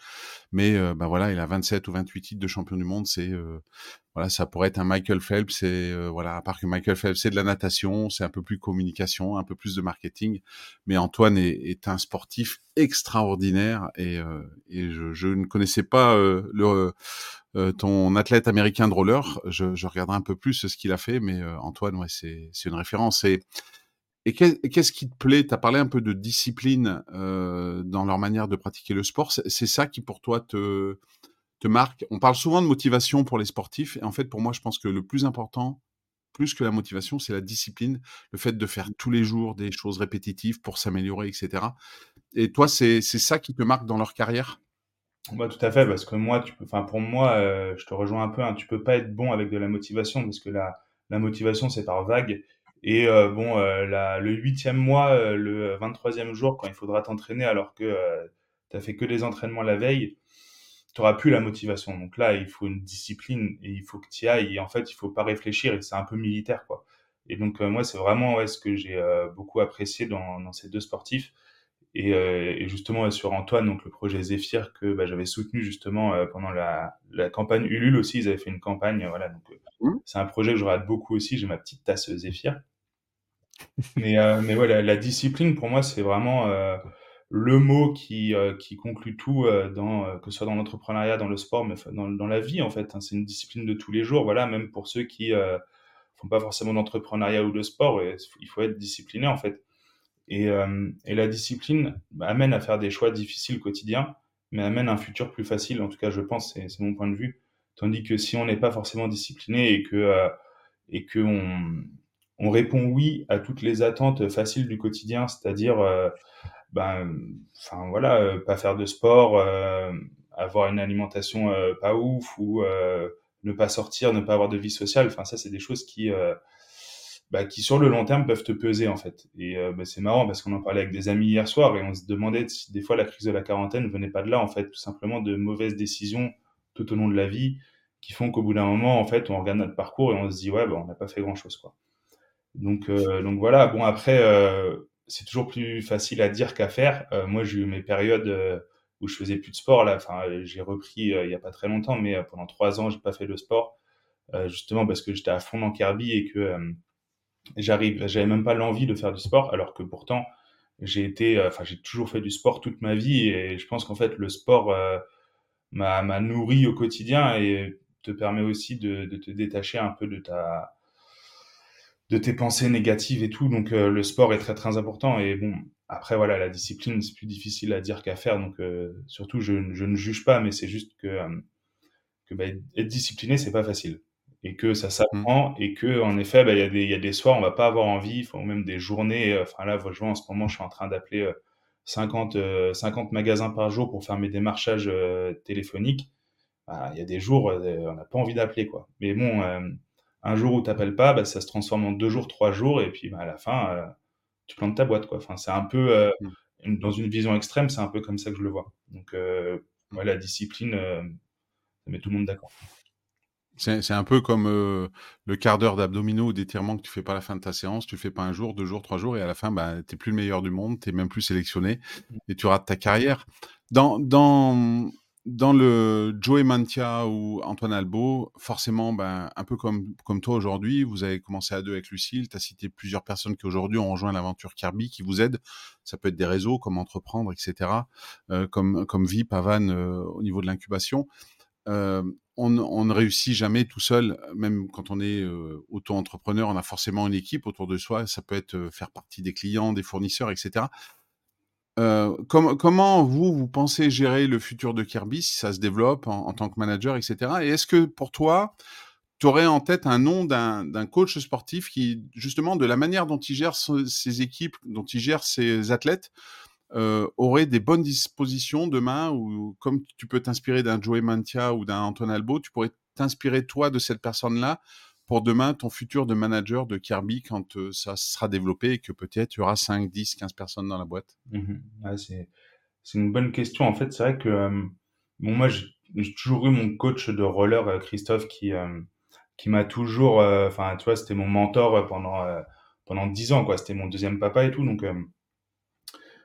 mais bah voilà, il a 27 ou 28 titres de champion du monde. C'est voilà, ça pourrait être un Michael Phelps. Et voilà, à part que Michael Phelps c'est de la natation, c'est un peu plus communication, un peu plus de marketing. Mais Antoine est, un sportif extraordinaire et, et je, ne connaissais pas le ton athlète américain de roller. Je, regarderai un peu plus ce qu'il a fait, mais Antoine, ouais, c'est une référence. Et qu'est-ce qui te plaît? Tu as parlé un peu de discipline euh, dans leur manière de pratiquer le sport. C'est ça qui, pour toi, te, marque? On parle souvent de motivation pour les sportifs. Et en fait, pour moi, je pense que le plus important, plus que la motivation, c'est la discipline, le fait de faire tous les jours des choses répétitives pour s'améliorer, etc. Et toi, c'est ça qui te marque dans leur carrière? Bah, tout à fait, parce que moi, tu peux, pour moi, euh, je te rejoins un peu, hein, tu peux pas être bon avec de la motivation, parce que la motivation, c'est par vague, et euh, bon, euh, la, le huitième mois, euh, le 23e jour, quand il faudra t'entraîner alors que tu as fait que des entraînements la veille, tu n'auras plus la motivation. Donc là, il faut une discipline et il faut que tu y ailles. Et en fait, il faut pas réfléchir et c'est un peu militaire, quoi. Et donc, moi, c'est vraiment ouais, ce que j'ai beaucoup apprécié dans, dans, ces deux sportifs. Et, et justement, sur Antoine, donc le projet Zephyr que bah, j'avais soutenu justement pendant la, la, campagne Ulule aussi, ils avaient fait une campagne. Voilà, donc mmh. c'est un projet que je rate beaucoup aussi. J'ai ma petite tasse Zephyr mais, euh, mais ouais, la, discipline, pour moi, c'est vraiment euh, le mot qui, euh, qui conclut tout, dans, que ce soit dans l'entrepreneuriat, dans le sport, mais dans, dans la vie, en fait. Hein. c'est une discipline de tous les jours. Voilà, même pour ceux qui font pas forcément d'entrepreneuriat ou de sport, il faut être discipliné, en fait. Et, et la discipline amène à faire des choix difficiles quotidiens, mais amène un futur plus facile. En tout cas, je pense, c'est mon point de vue. Tandis que si on n'est pas forcément discipliné et que, et que on répond oui à toutes les attentes faciles du quotidien, c'est-à-dire, euh, ben, enfin voilà, euh, pas faire de sport, euh, avoir une alimentation pas ouf ou ne pas sortir, ne pas avoir de vie sociale. Enfin, ça, c'est des choses qui, bah, qui sur le long terme peuvent te peser en fait. Et bah, c'est marrant parce qu'on en parlait avec des amis hier soir et on se demandait si des fois la crise de la quarantaine venait pas de là en fait, tout simplement de mauvaises décisions tout au long de la vie qui font qu'au bout d'un moment en fait on regarde notre parcours et on se dit ouais bah, on n'a pas fait grand chose quoi. Donc, euh, donc voilà. Bon après, euh, c'est toujours plus facile à dire qu'à faire. Euh, moi, j'ai eu mes périodes où je faisais plus de sport. Là, enfin, j'ai repris il y a pas très longtemps, mais pendant trois ans, j'ai pas fait de sport, justement parce que j'étais à fond dans Kirby et que j'arrive, j'avais même pas l'envie de faire du sport, alors que pourtant j'ai été, enfin j'ai toujours fait du sport toute ma vie et je pense qu'en fait le sport m'a nourri au quotidien et te permet aussi de, de, te détacher un peu de ta de tes pensées négatives et tout. Donc euh, le sport est très très important. Et bon, après voilà, la discipline c'est plus difficile à dire qu'à faire. Donc euh, surtout je, je, ne juge pas, mais c'est juste que euh, que bah, être discipliné c'est pas facile et que ça s'apprend mmh. et que en effet bah, il y a des il y a des soirs on va pas avoir envie, faut même des journées. Enfin là, je vois en ce moment je suis en train d'appeler 50 50 magasins par jour pour faire mes démarchages téléphoniques. Bah, il y a des jours on n'a pas envie d'appeler quoi. Mais bon un jour où tu n'appelles pas, bah, ça se transforme en deux jours, trois jours, et puis bah, à la fin, euh, tu plantes ta boîte. Quoi. Enfin, c'est un peu, euh, mmh. dans une vision extrême, c'est un peu comme ça que je le vois. Donc, euh, mmh. la discipline, ça met tout le monde d'accord. C'est un peu comme le quart d'heure d'abdominaux ou d'étirement que tu fais pas à la fin de ta séance. Tu le fais pas un jour, deux jours, trois jours, et à la fin, bah, tu n'es plus le meilleur du monde, tu n'es même plus sélectionné, mmh. et tu rates ta carrière. Dans, dans, dans le Joey Mantia ou Antoine Albo, forcément, ben, un peu comme, toi aujourd'hui, vous avez commencé à deux avec Lucille, tu as cité plusieurs personnes qui aujourd'hui ont rejoint l'aventure Kirby, qui vous aident. Ça peut être des réseaux, comme entreprendre, etc., euh, comme, comme VIP, Avan euh, au niveau de l'incubation. Euh, on, on, ne réussit jamais tout seul, même quand on est auto-entrepreneur, on a forcément une équipe autour de soi. Ça peut être faire partie des clients, des fournisseurs, etc. Euh, comment vous, vous pensez gérer le futur de Kirby si ça se développe en, tant que manager, etc. Et est-ce que pour toi, tu aurais en tête un nom d'un coach sportif qui, justement, de la manière dont il gère ses équipes, dont il gère ses athlètes, euh, aurait des bonnes dispositions demain ou comme tu peux t'inspirer d'un Joey Mantia ou d'un Antoine Albo, tu pourrais t'inspirer toi de cette personne-là pour demain ton futur de manager de Kirby quand euh, ça sera développé et que peut-être il y aura 5, 10, 15 personnes dans la boîte? Mmh c'est, une bonne question. En fait, c'est vrai que euh, bon, moi, j'ai, toujours eu mon coach de roller, euh, Christophe, qui, qui m'a toujours. Enfin, tu vois, c'était mon mentor pendant, pendant 10 ans. C'était mon deuxième papa et tout. Donc,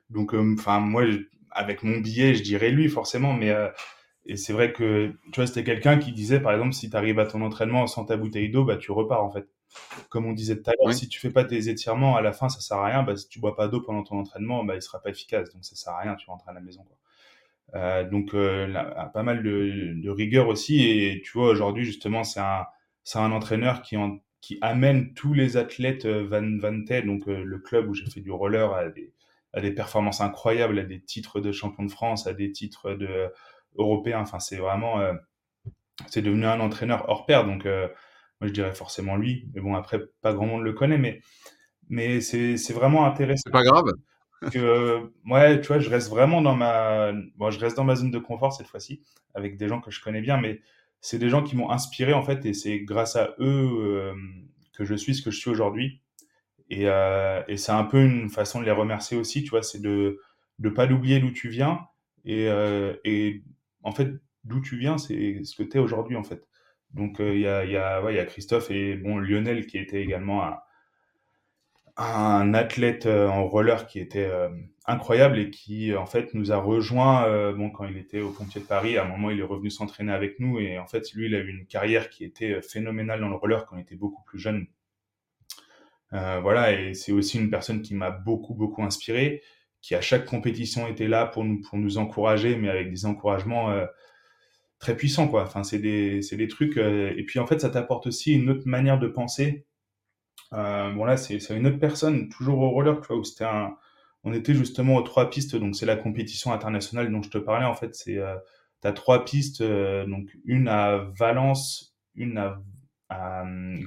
donc enfin, moi, avec mon billet, je dirais lui forcément, mais et c'est vrai que, tu vois, c'était quelqu'un qui disait, par exemple, si tu arrives à ton entraînement sans ta bouteille d'eau, bah, tu repars, en fait. Comme on disait tout à l'heure, si tu fais pas tes étirements, à la fin, ça sert à rien. Bah, si tu bois pas d'eau pendant ton entraînement, bah, il sera pas efficace. Donc, ça sert à rien, tu rentres à la maison, quoi. Euh, donc, euh, pas mal de, de, rigueur aussi. Et tu vois, aujourd'hui, justement, c'est un, c'est un entraîneur qui, en, qui amène tous les athlètes euh, Van, Van donc euh, le club où j'ai fait du roller, à des, à des performances incroyables, à des titres de champion de France, à des titres de européen. Enfin, c'est vraiment, euh, c'est devenu un entraîneur hors pair. Donc, euh, moi, je dirais forcément lui. Mais bon, après, pas grand monde le connaît, mais, mais c'est, vraiment intéressant. C'est pas grave. Que, ouais, tu vois, je reste vraiment dans ma, bon, je reste dans ma zone de confort cette fois-ci, avec des gens que je connais bien, mais c'est des gens qui m'ont inspiré en fait, et c'est grâce à eux euh, que je suis ce que je suis aujourd'hui. Et, et c'est un peu une façon de les remercier aussi, tu vois, c'est de ne pas l'oublier d'où tu viens et, et en fait, d'où tu viens, c'est ce que tu es aujourd'hui, en fait. Donc, euh, il y, a, y, a, y, a, Christophe et bon, Lionel qui était également un, athlète euh, en roller qui était euh, incroyable et qui, en fait, nous a rejoint bon, quand il était au Pompier de Paris. À un moment, il est revenu s'entraîner avec nous et en fait, lui, il a eu une carrière qui était phénoménale dans le roller quand il était beaucoup plus jeune. voilà, et c'est aussi une personne qui m'a beaucoup, beaucoup inspiré qui à chaque compétition était là pour nous, pour nous encourager, mais avec des encouragements euh, très puissants, quoi. Enfin, c'est des, des trucs. Euh, et puis, en fait, ça t'apporte aussi une autre manière de penser. Euh, bon, là, c'est, une autre personne, toujours au roller, tu vois, où c'était un. On était justement aux trois pistes, donc c'est la compétition internationale dont je te parlais. En fait, c'est. Euh, T'as trois pistes, donc une à Valence, une à, à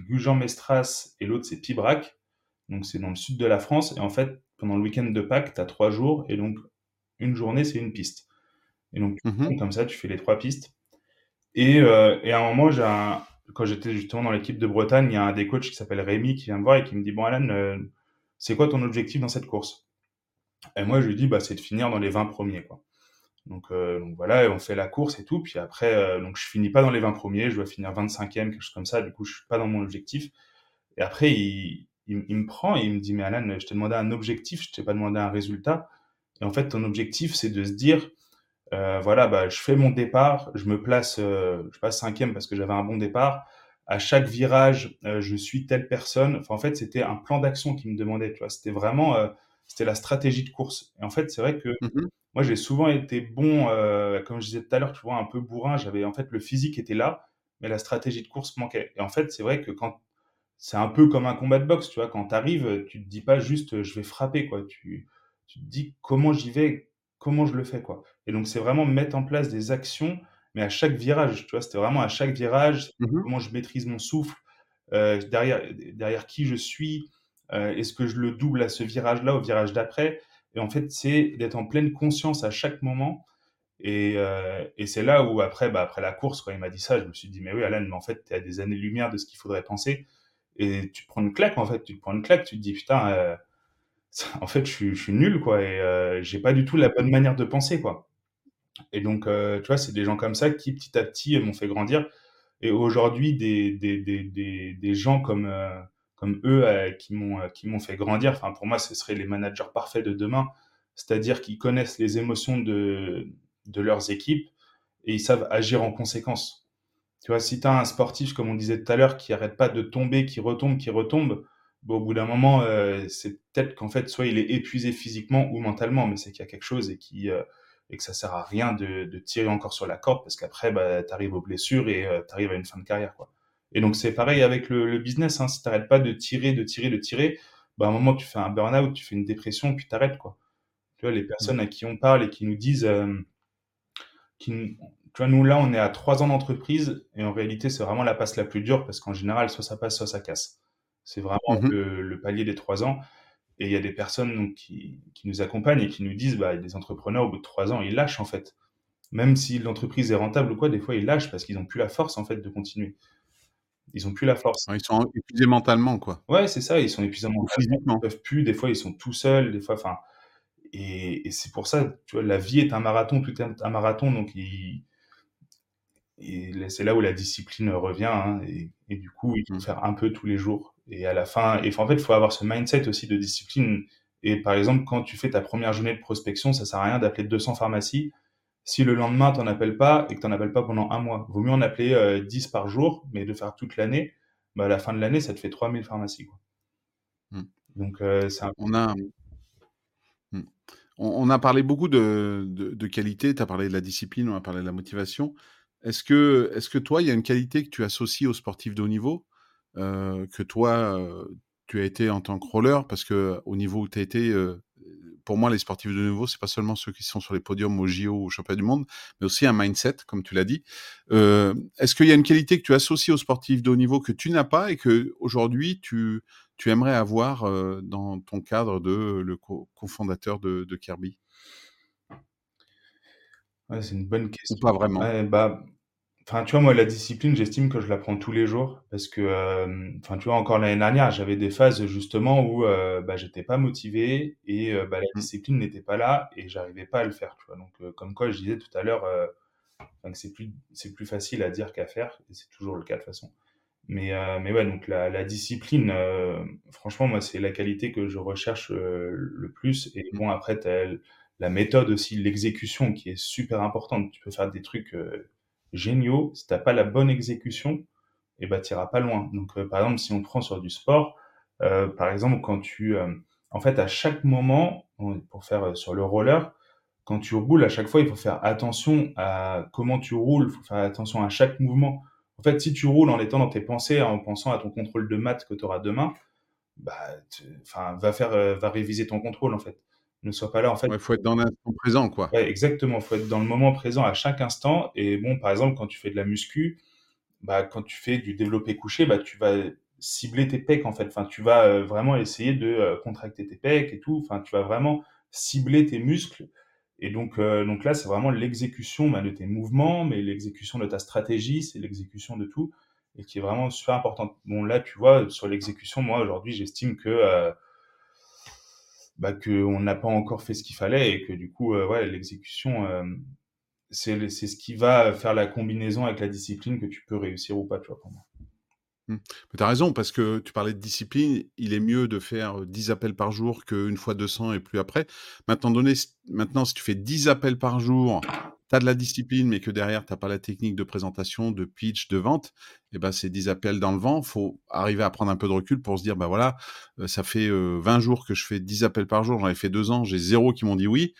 Gujan-Mestras et l'autre c'est Pibrac. Donc c'est dans le sud de la France. Et en fait, pendant le week-end de Pâques, tu as trois jours, et donc une journée, c'est une piste. Et donc, mmh comme ça, tu fais les trois pistes. Et, euh, et à un moment, un, quand j'étais justement dans l'équipe de Bretagne, il y a un des coachs qui s'appelle Rémi qui vient me voir et qui me dit Bon, Alan, euh, c'est quoi ton objectif dans cette course? Et moi, je lui dis bah, C'est de finir dans les 20 premiers. Quoi. Donc, euh, donc voilà, on fait la course et tout. Puis après, euh, donc je finis pas dans les 20 premiers, je dois finir 25e, quelque chose comme ça. Du coup, je suis pas dans mon objectif. Et après, il, il, me prend et il me dit, mais Alan, je t'ai demandé un objectif, je t'ai pas demandé un résultat. Et en fait, ton objectif, c'est de se dire, euh, voilà, bah, je fais mon départ, je me place, euh, je passe cinquième parce que j'avais un bon départ. À chaque virage, euh, je suis telle personne. Enfin, en fait, c'était un plan d'action qui me demandait, tu vois. C'était vraiment, c'était la stratégie de course. Et en fait, c'est vrai que mmh moi, j'ai souvent été bon, comme je disais tout à l'heure, tu vois, un peu bourrin. J'avais, en fait, le physique était là, mais la stratégie de course manquait. Et en fait, c'est vrai que quand c'est un peu comme un combat de boxe, tu vois. Quand tu arrives, tu te dis pas juste je vais frapper, quoi. Tu, tu te dis comment j'y vais, comment je le fais, quoi. Et donc, c'est vraiment mettre en place des actions, mais à chaque virage, tu vois. C'était vraiment à chaque virage, mmh comment je maîtrise mon souffle, euh, derrière, derrière qui je suis, euh, est-ce que je le double à ce virage-là, au virage d'après? Et en fait, c'est d'être en pleine conscience à chaque moment. Et, euh, et c'est là où, après, bah, après la course, quand il m'a dit ça, je me suis dit, mais oui, Alan, mais en fait, tu es à des années-lumière de ce qu'il faudrait penser et tu prends une claque en fait tu te prends une claque tu te dis putain euh, <laughs> en fait je suis, nul quoi et euh, j'ai pas du tout la bonne manière de penser quoi. Et donc euh, tu vois c'est des gens comme ça qui petit à petit m'ont fait grandir. Et aujourd'hui des, des, des, des, des gens comme euh, comme eux euh, qui m'ont qui m'ont fait grandir enfin pour moi ce seraient les managers parfaits de demain. C'est-à-dire qu'ils connaissent les émotions de de leurs équipes et ils savent agir en conséquence tu vois, si tu as un sportif, comme on disait tout à l'heure, qui arrête pas de tomber, qui retombe, qui retombe, bon, au bout d'un moment, euh, c'est peut-être qu'en fait, soit il est épuisé physiquement ou mentalement, mais c'est qu'il y a quelque chose et, qui, euh, et que ça sert à rien de, de tirer encore sur la corde parce qu'après, bah, tu arrives aux blessures et euh, tu arrives à une fin de carrière. Quoi. Et donc, c'est pareil avec le, le business. Hein, si tu n'arrêtes pas de tirer, de tirer, de tirer, bah, à un moment, tu fais un burn-out, tu fais une dépression, puis tu arrêtes. Quoi. Tu vois, les personnes à qui on parle et qui nous disent, euh, qui, tu vois, nous, là, on est à trois ans d'entreprise et en réalité, c'est vraiment la passe la plus dure parce qu'en général, soit ça passe, soit ça casse. C'est vraiment mmh le, le, palier des trois ans. Et il y a des personnes donc, qui, qui, nous accompagnent et qui nous disent, bah, des entrepreneurs, au bout de trois ans, ils lâchent en fait. Même si l'entreprise est rentable ou quoi, des fois, ils lâchent parce qu'ils n'ont plus la force en fait de continuer. Ils n'ont plus la force. Ils sont épuisés mentalement, quoi. Ouais, c'est ça. Ils sont épuisés mentalement. Ils peuvent plus. Des fois, ils sont tout seuls. Des fois, enfin. Et, et c'est pour ça, tu vois, la vie est un marathon, tout est un marathon. Donc, il, et c'est là où la discipline revient. Hein, et, et, du coup, il faut mmh. faire un peu tous les jours. Et à la fin, et en fait, il faut avoir ce mindset aussi de discipline. Et par exemple, quand tu fais ta première journée de prospection, ça sert à rien d'appeler 200 pharmacies si le lendemain, tu n'en appelles pas et que tu n'en appelles pas pendant un mois. Vaut mieux en appeler 10 par jour, mais de faire toute l'année. Bah, à la fin de l'année, ça te fait 3000 pharmacies. Quoi. Mmh. Donc, c'est on a mmh. on, a parlé beaucoup de, de, qualité, tu as parlé de la discipline, on a parlé de la motivation. Est-ce que, est que toi, il y a une qualité que tu associes aux sportifs de haut niveau, que toi, tu as été en tant que roller, parce que au niveau où tu as été, pour moi, les sportifs de niveau, c'est pas seulement ceux qui sont sur les podiums au JO ou au championnat du monde, mais aussi un mindset, comme tu l'as dit. Est-ce qu'il y a une qualité que tu associes aux sportifs de haut niveau que tu n'as pas et que aujourd'hui tu, tu aimerais avoir dans ton cadre de le cofondateur de, de Kirby? C'est une bonne question. Ou pas vraiment bah, Enfin, tu vois, moi, la discipline, j'estime que je la prends tous les jours parce que, euh, enfin, tu vois, encore l'année dernière, j'avais des phases justement où euh, bah, j'étais pas motivé et euh, bah, la mmh. discipline n'était pas là et j'arrivais pas à le faire, tu vois. Donc, comme quoi, je disais tout à l'heure, que c'est plus, c'est plus facile à dire qu'à faire et c'est toujours le cas de toute façon. Mais, mais ouais, donc la, la discipline, franchement, moi, c'est la qualité que je recherche le plus. Et mmh. bon, après, la méthode aussi, l'exécution qui est super importante. Tu peux faire des trucs géniaux, si t'as pas la bonne exécution, et eh ben t'iras pas loin. Donc euh, par exemple, si on prend sur du sport, euh, par exemple quand tu, euh, en fait à chaque moment, pour faire sur le roller, quand tu roules, à chaque fois, il faut faire attention à comment tu roules, il faut faire attention à chaque mouvement. En fait, si tu roules en étant dans tes pensées, en pensant à ton contrôle de maths que tu auras demain, bah, enfin, va faire, va réviser ton contrôle en fait ne soit pas là. En fait, il faut être dans l'instant présent, quoi. exactement. Il faut être dans le moment présent à chaque instant. Et bon, par exemple, quand tu fais de la muscu, bah, quand tu fais du développé couché, bah, tu vas cibler tes pecs, en fait. Enfin, tu vas euh, vraiment essayer de euh, contracter tes pecs et tout. Enfin, tu vas vraiment cibler tes muscles. Et donc, euh, donc là, c'est vraiment l'exécution bah, de tes mouvements, mais l'exécution de ta stratégie, c'est l'exécution de tout, et qui est vraiment super importante. Bon, là, tu vois, sur l'exécution, moi, aujourd'hui, j'estime que bah, qu'on n'a pas encore fait ce qu'il fallait et que du coup, euh, ouais, l'exécution, euh, c'est ce qui va faire la combinaison avec la discipline que tu peux réussir ou pas, tu vois, pour moi. Mmh. Tu as raison, parce que tu parlais de discipline, il est mieux de faire 10 appels par jour qu'une fois 200 et plus après. Maintenant, donné, maintenant, si tu fais 10 appels par jour tu as de la discipline, mais que derrière, tu n'as pas la technique de présentation, de pitch, de vente, et eh ben, c'est 10 appels dans le vent. faut arriver à prendre un peu de recul pour se dire, ben voilà, ça fait 20 euh, jours que je fais 10 appels par jour, j'en ai fait deux ans, j'ai zéro qui m'ont dit oui.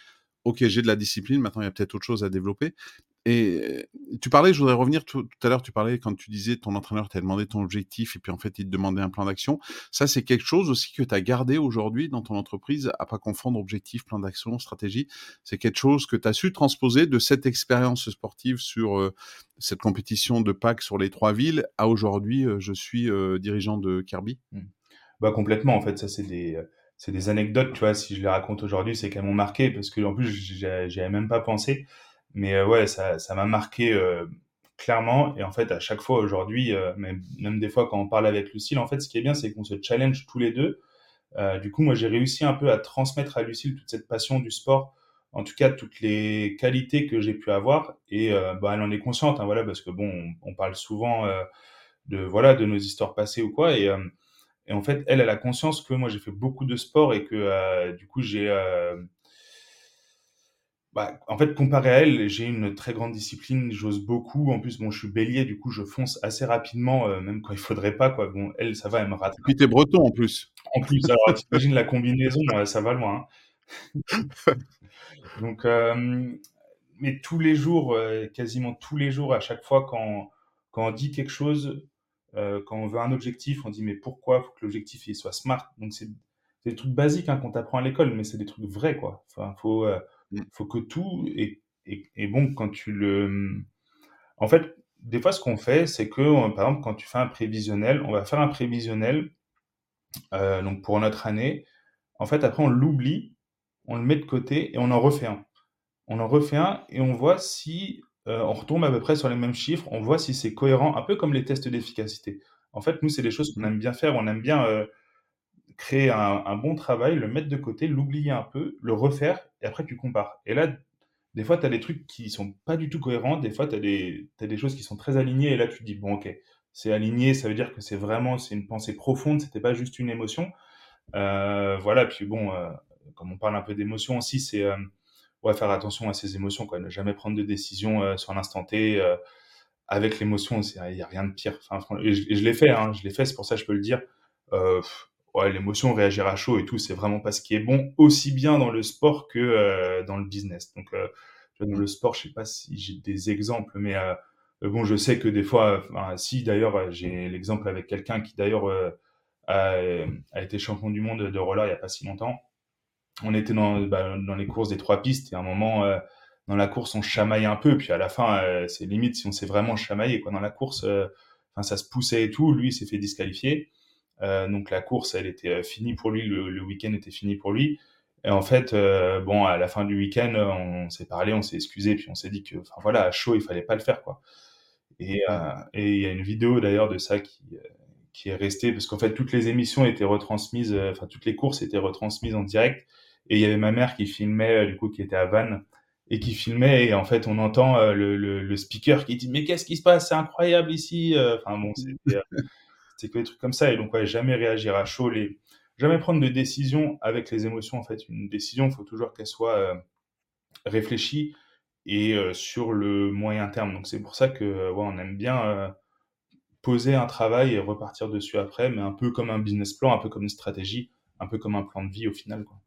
Ok, j'ai de la discipline, maintenant il y a peut-être autre chose à développer. Et tu parlais, je voudrais revenir tout, à l'heure, tu parlais quand tu disais ton entraîneur t'a demandé ton objectif et puis en fait il te demandait un plan d'action. Ça, c'est quelque chose aussi que tu as gardé aujourd'hui dans ton entreprise, à pas confondre objectif, plan d'action, stratégie. C'est quelque chose que tu as su transposer de cette expérience sportive sur cette compétition de Pâques sur les trois villes à aujourd'hui, je suis dirigeant de Kirby. Mmh. Bah complètement, en fait, ça c'est des c'est des anecdotes, tu vois, si je les raconte aujourd'hui, c'est qu'elles m'ont marqué parce que en plus, j'avais même pas pensé. Mais euh, ouais, ça, ça m'a marqué euh, clairement. Et en fait, à chaque fois aujourd'hui, euh, même, même, des fois quand on parle avec Lucille, en fait, ce qui est bien, c'est qu'on se challenge tous les deux. du coup, moi, j'ai réussi un peu à transmettre à Lucille toute cette passion du sport, en tout cas toutes les qualités que j'ai pu avoir. Et bah, elle en est consciente, hein, voilà, parce que bon, on, on parle souvent de voilà de nos histoires passées ou quoi. Et, et en fait, elle, elle a conscience que moi, j'ai fait beaucoup de sport et que du coup, j'ai bah, en fait, comparé à elle, j'ai une très grande discipline, j'ose beaucoup. En plus, bon, je suis bélier, du coup, je fonce assez rapidement, euh, même quand il faudrait pas, quoi. Bon, elle, ça va, elle me rate. Et puis t'es breton en plus. En plus, alors t'imagines la combinaison, ça va loin. Hein. <laughs> Donc, euh, mais tous les jours, euh, quasiment tous les jours, à chaque fois quand, quand on dit quelque chose, quand on veut un objectif, on dit mais pourquoi faut que l'objectif il soit smart? Donc c'est des trucs basiques hein, qu'on t'apprend à l'école, mais c'est des trucs vrais, quoi. Enfin, faut. Faut que tout est, bon quand tu le. En fait, des fois, ce qu'on fait, c'est que, par exemple, quand tu fais un prévisionnel, on va faire un prévisionnel euh, donc pour notre année. En fait, après, on l'oublie, on le met de côté et on en refait un. On en refait un et on voit si euh, on retombe à peu près sur les mêmes chiffres, on voit si c'est cohérent, un peu comme les tests d'efficacité. En fait, nous, c'est des choses qu'on aime bien faire, on aime bien euh, créer un, bon travail, le mettre de côté, l'oublier un peu, le refaire, et après tu compares. Et là, des fois, tu as des trucs qui sont pas du tout cohérents, des fois, tu as, des choses qui sont très alignées, et là, tu te dis, bon, ok, c'est aligné, ça veut dire que c'est vraiment, c'est une pensée profonde, c'était pas juste une émotion. Euh, voilà, puis bon, euh, comme on parle un peu d'émotion aussi, c'est ouais, faire attention à ses émotions, quoi. Ne jamais prendre de décision sur l'instant T avec l'émotion. Il n'y a rien de pire. Et je, l'ai fait, hein, je l'ai fait, c'est pour ça que je peux le dire. L'émotion, réagir à chaud et tout, c'est vraiment pas ce qui est bon, aussi bien dans le sport que dans le business. Donc, dans le sport, je sais pas si j'ai des exemples, mais bon, je sais que des fois, si d'ailleurs, j'ai l'exemple avec quelqu'un qui d'ailleurs a, été champion du monde de roller il n'y a pas si longtemps on était dans, bah, dans les courses des trois pistes et à un moment euh, dans la course on chamaille un peu puis à la fin euh, c'est limite si on s'est vraiment chamaillé quoi dans la course euh, ça se poussait et tout lui il s'est fait disqualifier donc la course elle était finie pour lui le, week-end était fini pour lui et en fait bon à la fin du week-end on s'est parlé on s'est excusé puis on s'est dit que enfin voilà à chaud il fallait pas le faire quoi et il y a une vidéo d'ailleurs de ça qui qui est restée parce qu'en fait toutes les émissions étaient retransmises enfin toutes les courses étaient retransmises en direct et il y avait ma mère qui filmait, euh, du coup, qui était à Vannes et qui filmait. Et en fait, on entend euh, le, le, speaker qui dit Mais qu'est-ce qui se passe? C'est incroyable ici. Euh. Enfin bon, c'était que des trucs comme ça. Et donc, jamais réagir à chaud. Jamais prendre de décision avec les émotions. En fait, une décision, il faut toujours qu'elle soit réfléchie et sur le moyen terme. Donc, c'est pour ça que ouais, on aime bien poser un travail et repartir dessus après, mais un peu comme un business plan, un peu comme une stratégie, un peu comme un plan de vie au final. Quoi.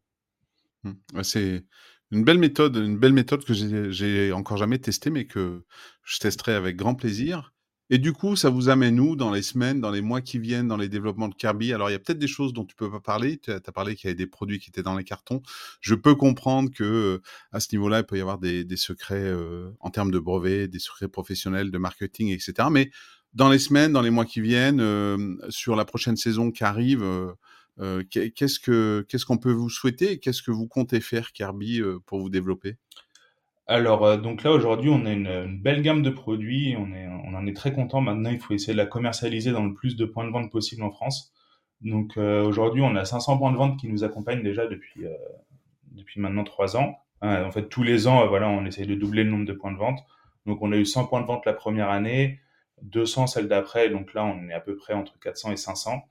Mmh. c'est une belle méthode, une belle méthode que j'ai encore jamais testée, mais que je testerai avec grand plaisir. Et du coup, ça vous amène où dans les semaines, dans les mois qui viennent, dans les développements de Kirby? Alors, il y a peut-être des choses dont tu peux pas parler. Tu as, parlé qu'il y avait des produits qui étaient dans les cartons. Je peux comprendre que à ce niveau-là, il peut y avoir des, secrets en termes de brevets, des secrets professionnels, de marketing, etc. Mais dans les semaines, dans les mois qui viennent, sur la prochaine saison qui arrive, euh, qu'est-ce que qu'est-ce qu'on peut vous souhaiter qu'est-ce que vous comptez faire Kirby euh, pour vous développer? Alors euh, donc là aujourd'hui on a une, belle gamme de produits, on est en est très content. Maintenant il faut essayer de la commercialiser dans le plus de points de vente possible en France. Donc aujourd'hui on a 500 points de vente qui nous accompagnent déjà depuis depuis maintenant trois ans. en fait tous les ans voilà on essaye de doubler le nombre de points de vente. Donc on a eu 100 points de vente la première année, 200 celle d'après, donc là on est à peu près entre 400 et 500.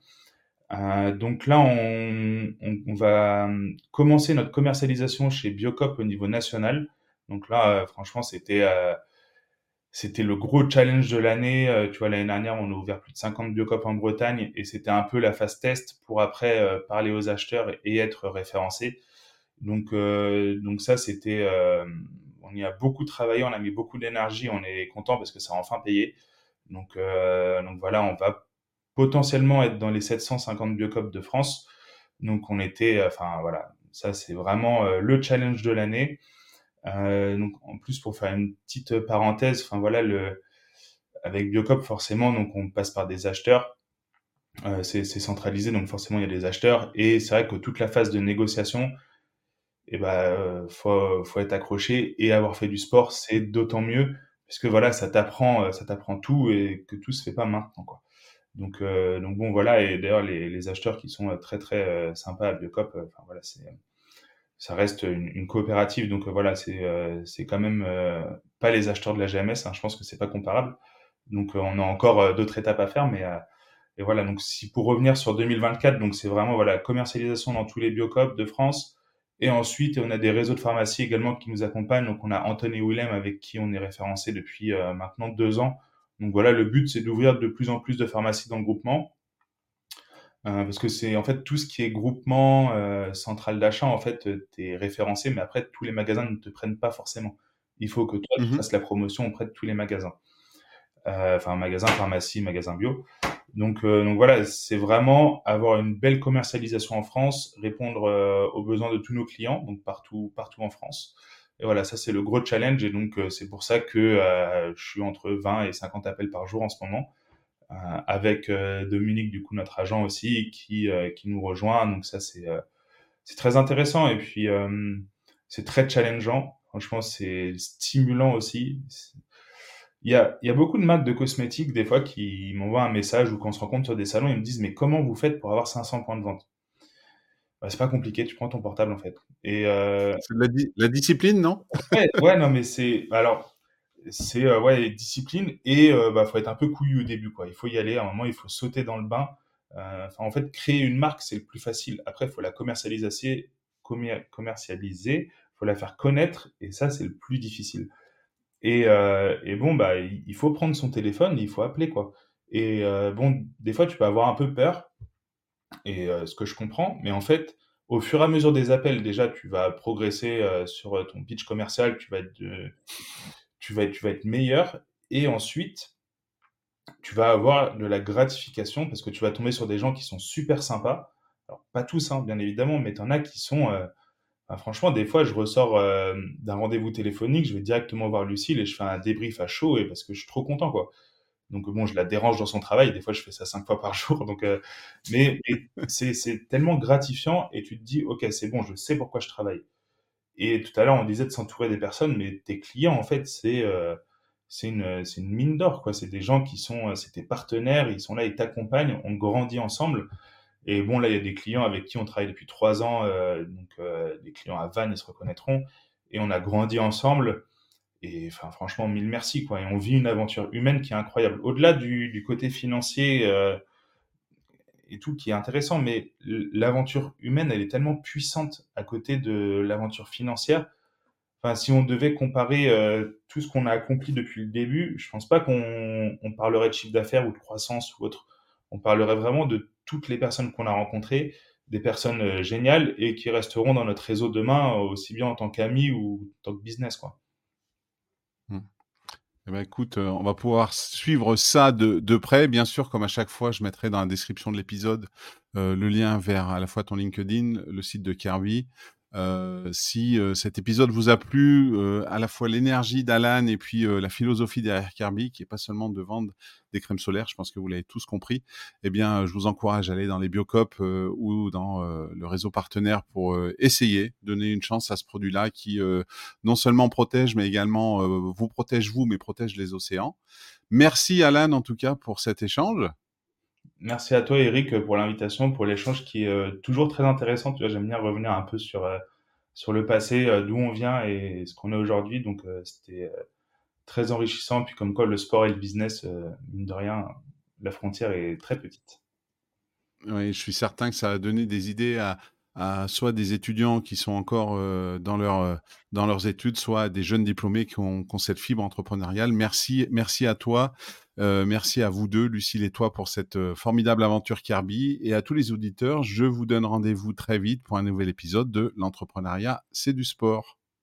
Euh, donc là, on, va euh, commencer notre commercialisation chez Biocop au niveau national. Donc là, euh, franchement, c'était euh, c'était le gros challenge de l'année. tu vois, l'année dernière, on a ouvert plus de 50 Biocop en Bretagne et c'était un peu la phase test pour après parler aux acheteurs et être référencé. Donc donc ça, c'était on y a beaucoup travaillé, on a mis beaucoup d'énergie, on est content parce que ça a enfin payé. Donc donc voilà, on va potentiellement être dans les 750 biocopes de France. Donc on était, enfin voilà, ça c'est vraiment euh, le challenge de l'année. Euh, donc en plus pour faire une petite parenthèse, enfin voilà le avec Biocop forcément donc on passe par des acheteurs. Euh, c'est centralisé donc forcément il y a des acheteurs et c'est vrai que toute la phase de négociation et eh ben faut faut être accroché et avoir fait du sport c'est d'autant mieux parce que voilà ça t'apprend ça t'apprend tout et que tout se fait pas maintenant quoi. Donc, euh, donc bon, voilà. Et d'ailleurs, les, les, acheteurs qui sont euh, très très euh, sympas à Biocop, enfin voilà, c'est ça reste une, coopérative. Donc voilà, c'est c'est quand même pas les acheteurs de la GMS. Hein, je pense que c'est pas comparable. Donc on a encore d'autres étapes à faire, mais et voilà. Donc si pour revenir sur 2024, donc c'est vraiment voilà commercialisation dans tous les Biocop de France. Et ensuite, on a des réseaux de pharmacie également qui nous accompagnent. Donc, on a Anthony Willem avec qui on est référencé depuis maintenant deux ans donc voilà, le but, c'est d'ouvrir de plus en plus de pharmacies dans le groupement. Euh, parce que c'est en fait tout ce qui est groupement euh, central d'achat, en fait, tu es référencé, mais après, tous les magasins ne te prennent pas forcément. Il faut que toi, tu mmh fasses la promotion auprès de tous les magasins. Euh, enfin, magasin, pharmacie, magasin bio. Donc, donc voilà, c'est vraiment avoir une belle commercialisation en France, répondre aux besoins de tous nos clients, donc partout, partout en France. Et voilà, ça c'est le gros challenge et donc euh, c'est pour ça que euh, je suis entre 20 et 50 appels par jour en ce moment. Euh, avec Dominique, du coup, notre agent aussi, qui, qui nous rejoint. Donc ça, c'est c'est très intéressant et puis c'est très challengeant. Franchement, c'est stimulant aussi. Il y, a, il y a beaucoup de marques de cosmétiques, des fois, qui m'envoient un message ou qu'on se rencontre sur des salons, ils me disent, mais comment vous faites pour avoir 500 points de vente? Bah, c'est pas compliqué, tu prends ton portable en fait. Et euh... la, la, discipline, non? Ouais, ouais, non, mais c'est alors c'est euh, ouais discipline et euh, bah faut être un peu couillu au début quoi. Il faut y aller à un moment, il faut sauter dans le bain. Euh, en fait, créer une marque c'est le plus facile. Après, il faut la commercialiser, commercialiser, faut la faire connaître, et ça, c'est le plus difficile. Et, euh, et bon, bah, il faut prendre son téléphone, il faut appeler, quoi. Et euh, bon, des fois, tu peux avoir un peu peur, et ce que je comprends, mais en fait, au fur et à mesure des appels, déjà, tu vas progresser sur ton pitch commercial, tu vas être, tu vas être, meilleur, et ensuite, tu vas avoir de la gratification parce que tu vas tomber sur des gens qui sont super sympas. Alors, pas tous, hein, bien évidemment, mais tu en as qui sont. Euh, franchement, des fois, je ressors euh, d'un rendez-vous téléphonique, je vais directement voir Lucille et je fais un débrief à chaud et parce que je suis trop content, quoi. Donc, bon, je la dérange dans son travail. Des fois, je fais ça cinq fois par <laughs> jour. Donc, euh, mais, c'est tellement gratifiant et tu te dis, OK, c'est bon, je sais pourquoi je travaille. Et tout à l'heure, on disait de s'entourer des personnes, mais tes clients, en fait, c'est c'est une, c'est une mine d'or, quoi. C'est des gens qui sont, c'est tes partenaires, ils sont là, ils t'accompagnent, on grandit ensemble. Et bon, là, il y a des clients avec qui on travaille depuis trois ans, euh, donc euh, des clients à Vannes, ils se reconnaîtront. Et on a grandi ensemble. Et enfin, franchement, mille merci, quoi. Et on vit une aventure humaine qui est incroyable. Au-delà du, du côté financier euh, et tout, qui est intéressant, mais l'aventure humaine, elle est tellement puissante à côté de l'aventure financière Enfin, si on devait comparer euh, tout ce qu'on a accompli depuis le début, je pense pas qu'on on parlerait de chiffre d'affaires ou de croissance ou autre. On parlerait vraiment de toutes les personnes qu'on a rencontrées, des personnes euh, géniales et qui resteront dans notre réseau demain, aussi bien en tant qu'amis ou en tant que business, quoi. Eh ben, écoute, euh, on va pouvoir suivre ça de, de, près. Bien sûr, comme à chaque fois, je mettrai dans la description de l'épisode le lien vers à la fois ton LinkedIn, le site de Kirby, euh, si euh, cet épisode vous a plu, euh, à la fois l'énergie d'Alan et puis la philosophie derrière Kirby, qui est pas seulement de vendre des crèmes solaires, je pense que vous l'avez tous compris, eh bien, je vous encourage à aller dans les Biocop ou dans le réseau partenaire pour essayer, donner une chance à ce produit-là qui non seulement protège, mais également vous protège vous, mais protège les océans. Merci Alan en tout cas pour cet échange. Merci à toi, Eric, pour l'invitation, pour l'échange qui est euh, toujours très intéressant. J'aime bien revenir un peu sur, euh, sur le passé, euh, d'où on vient et ce qu'on est aujourd'hui. Donc, c'était très enrichissant. Puis, comme quoi, le sport et le business, mine de rien, la frontière est très petite. Oui, je suis certain que ça a donné des idées à, soit des étudiants qui sont encore dans, leur, dans leurs études, soit des jeunes diplômés qui ont, qui ont cette fibre entrepreneuriale. Merci, merci à toi. Euh, merci à vous deux, Lucille et toi, pour cette euh, formidable aventure Kirby. Et à tous les auditeurs, je vous donne rendez-vous très vite pour un nouvel épisode de L'entrepreneuriat, c'est du sport.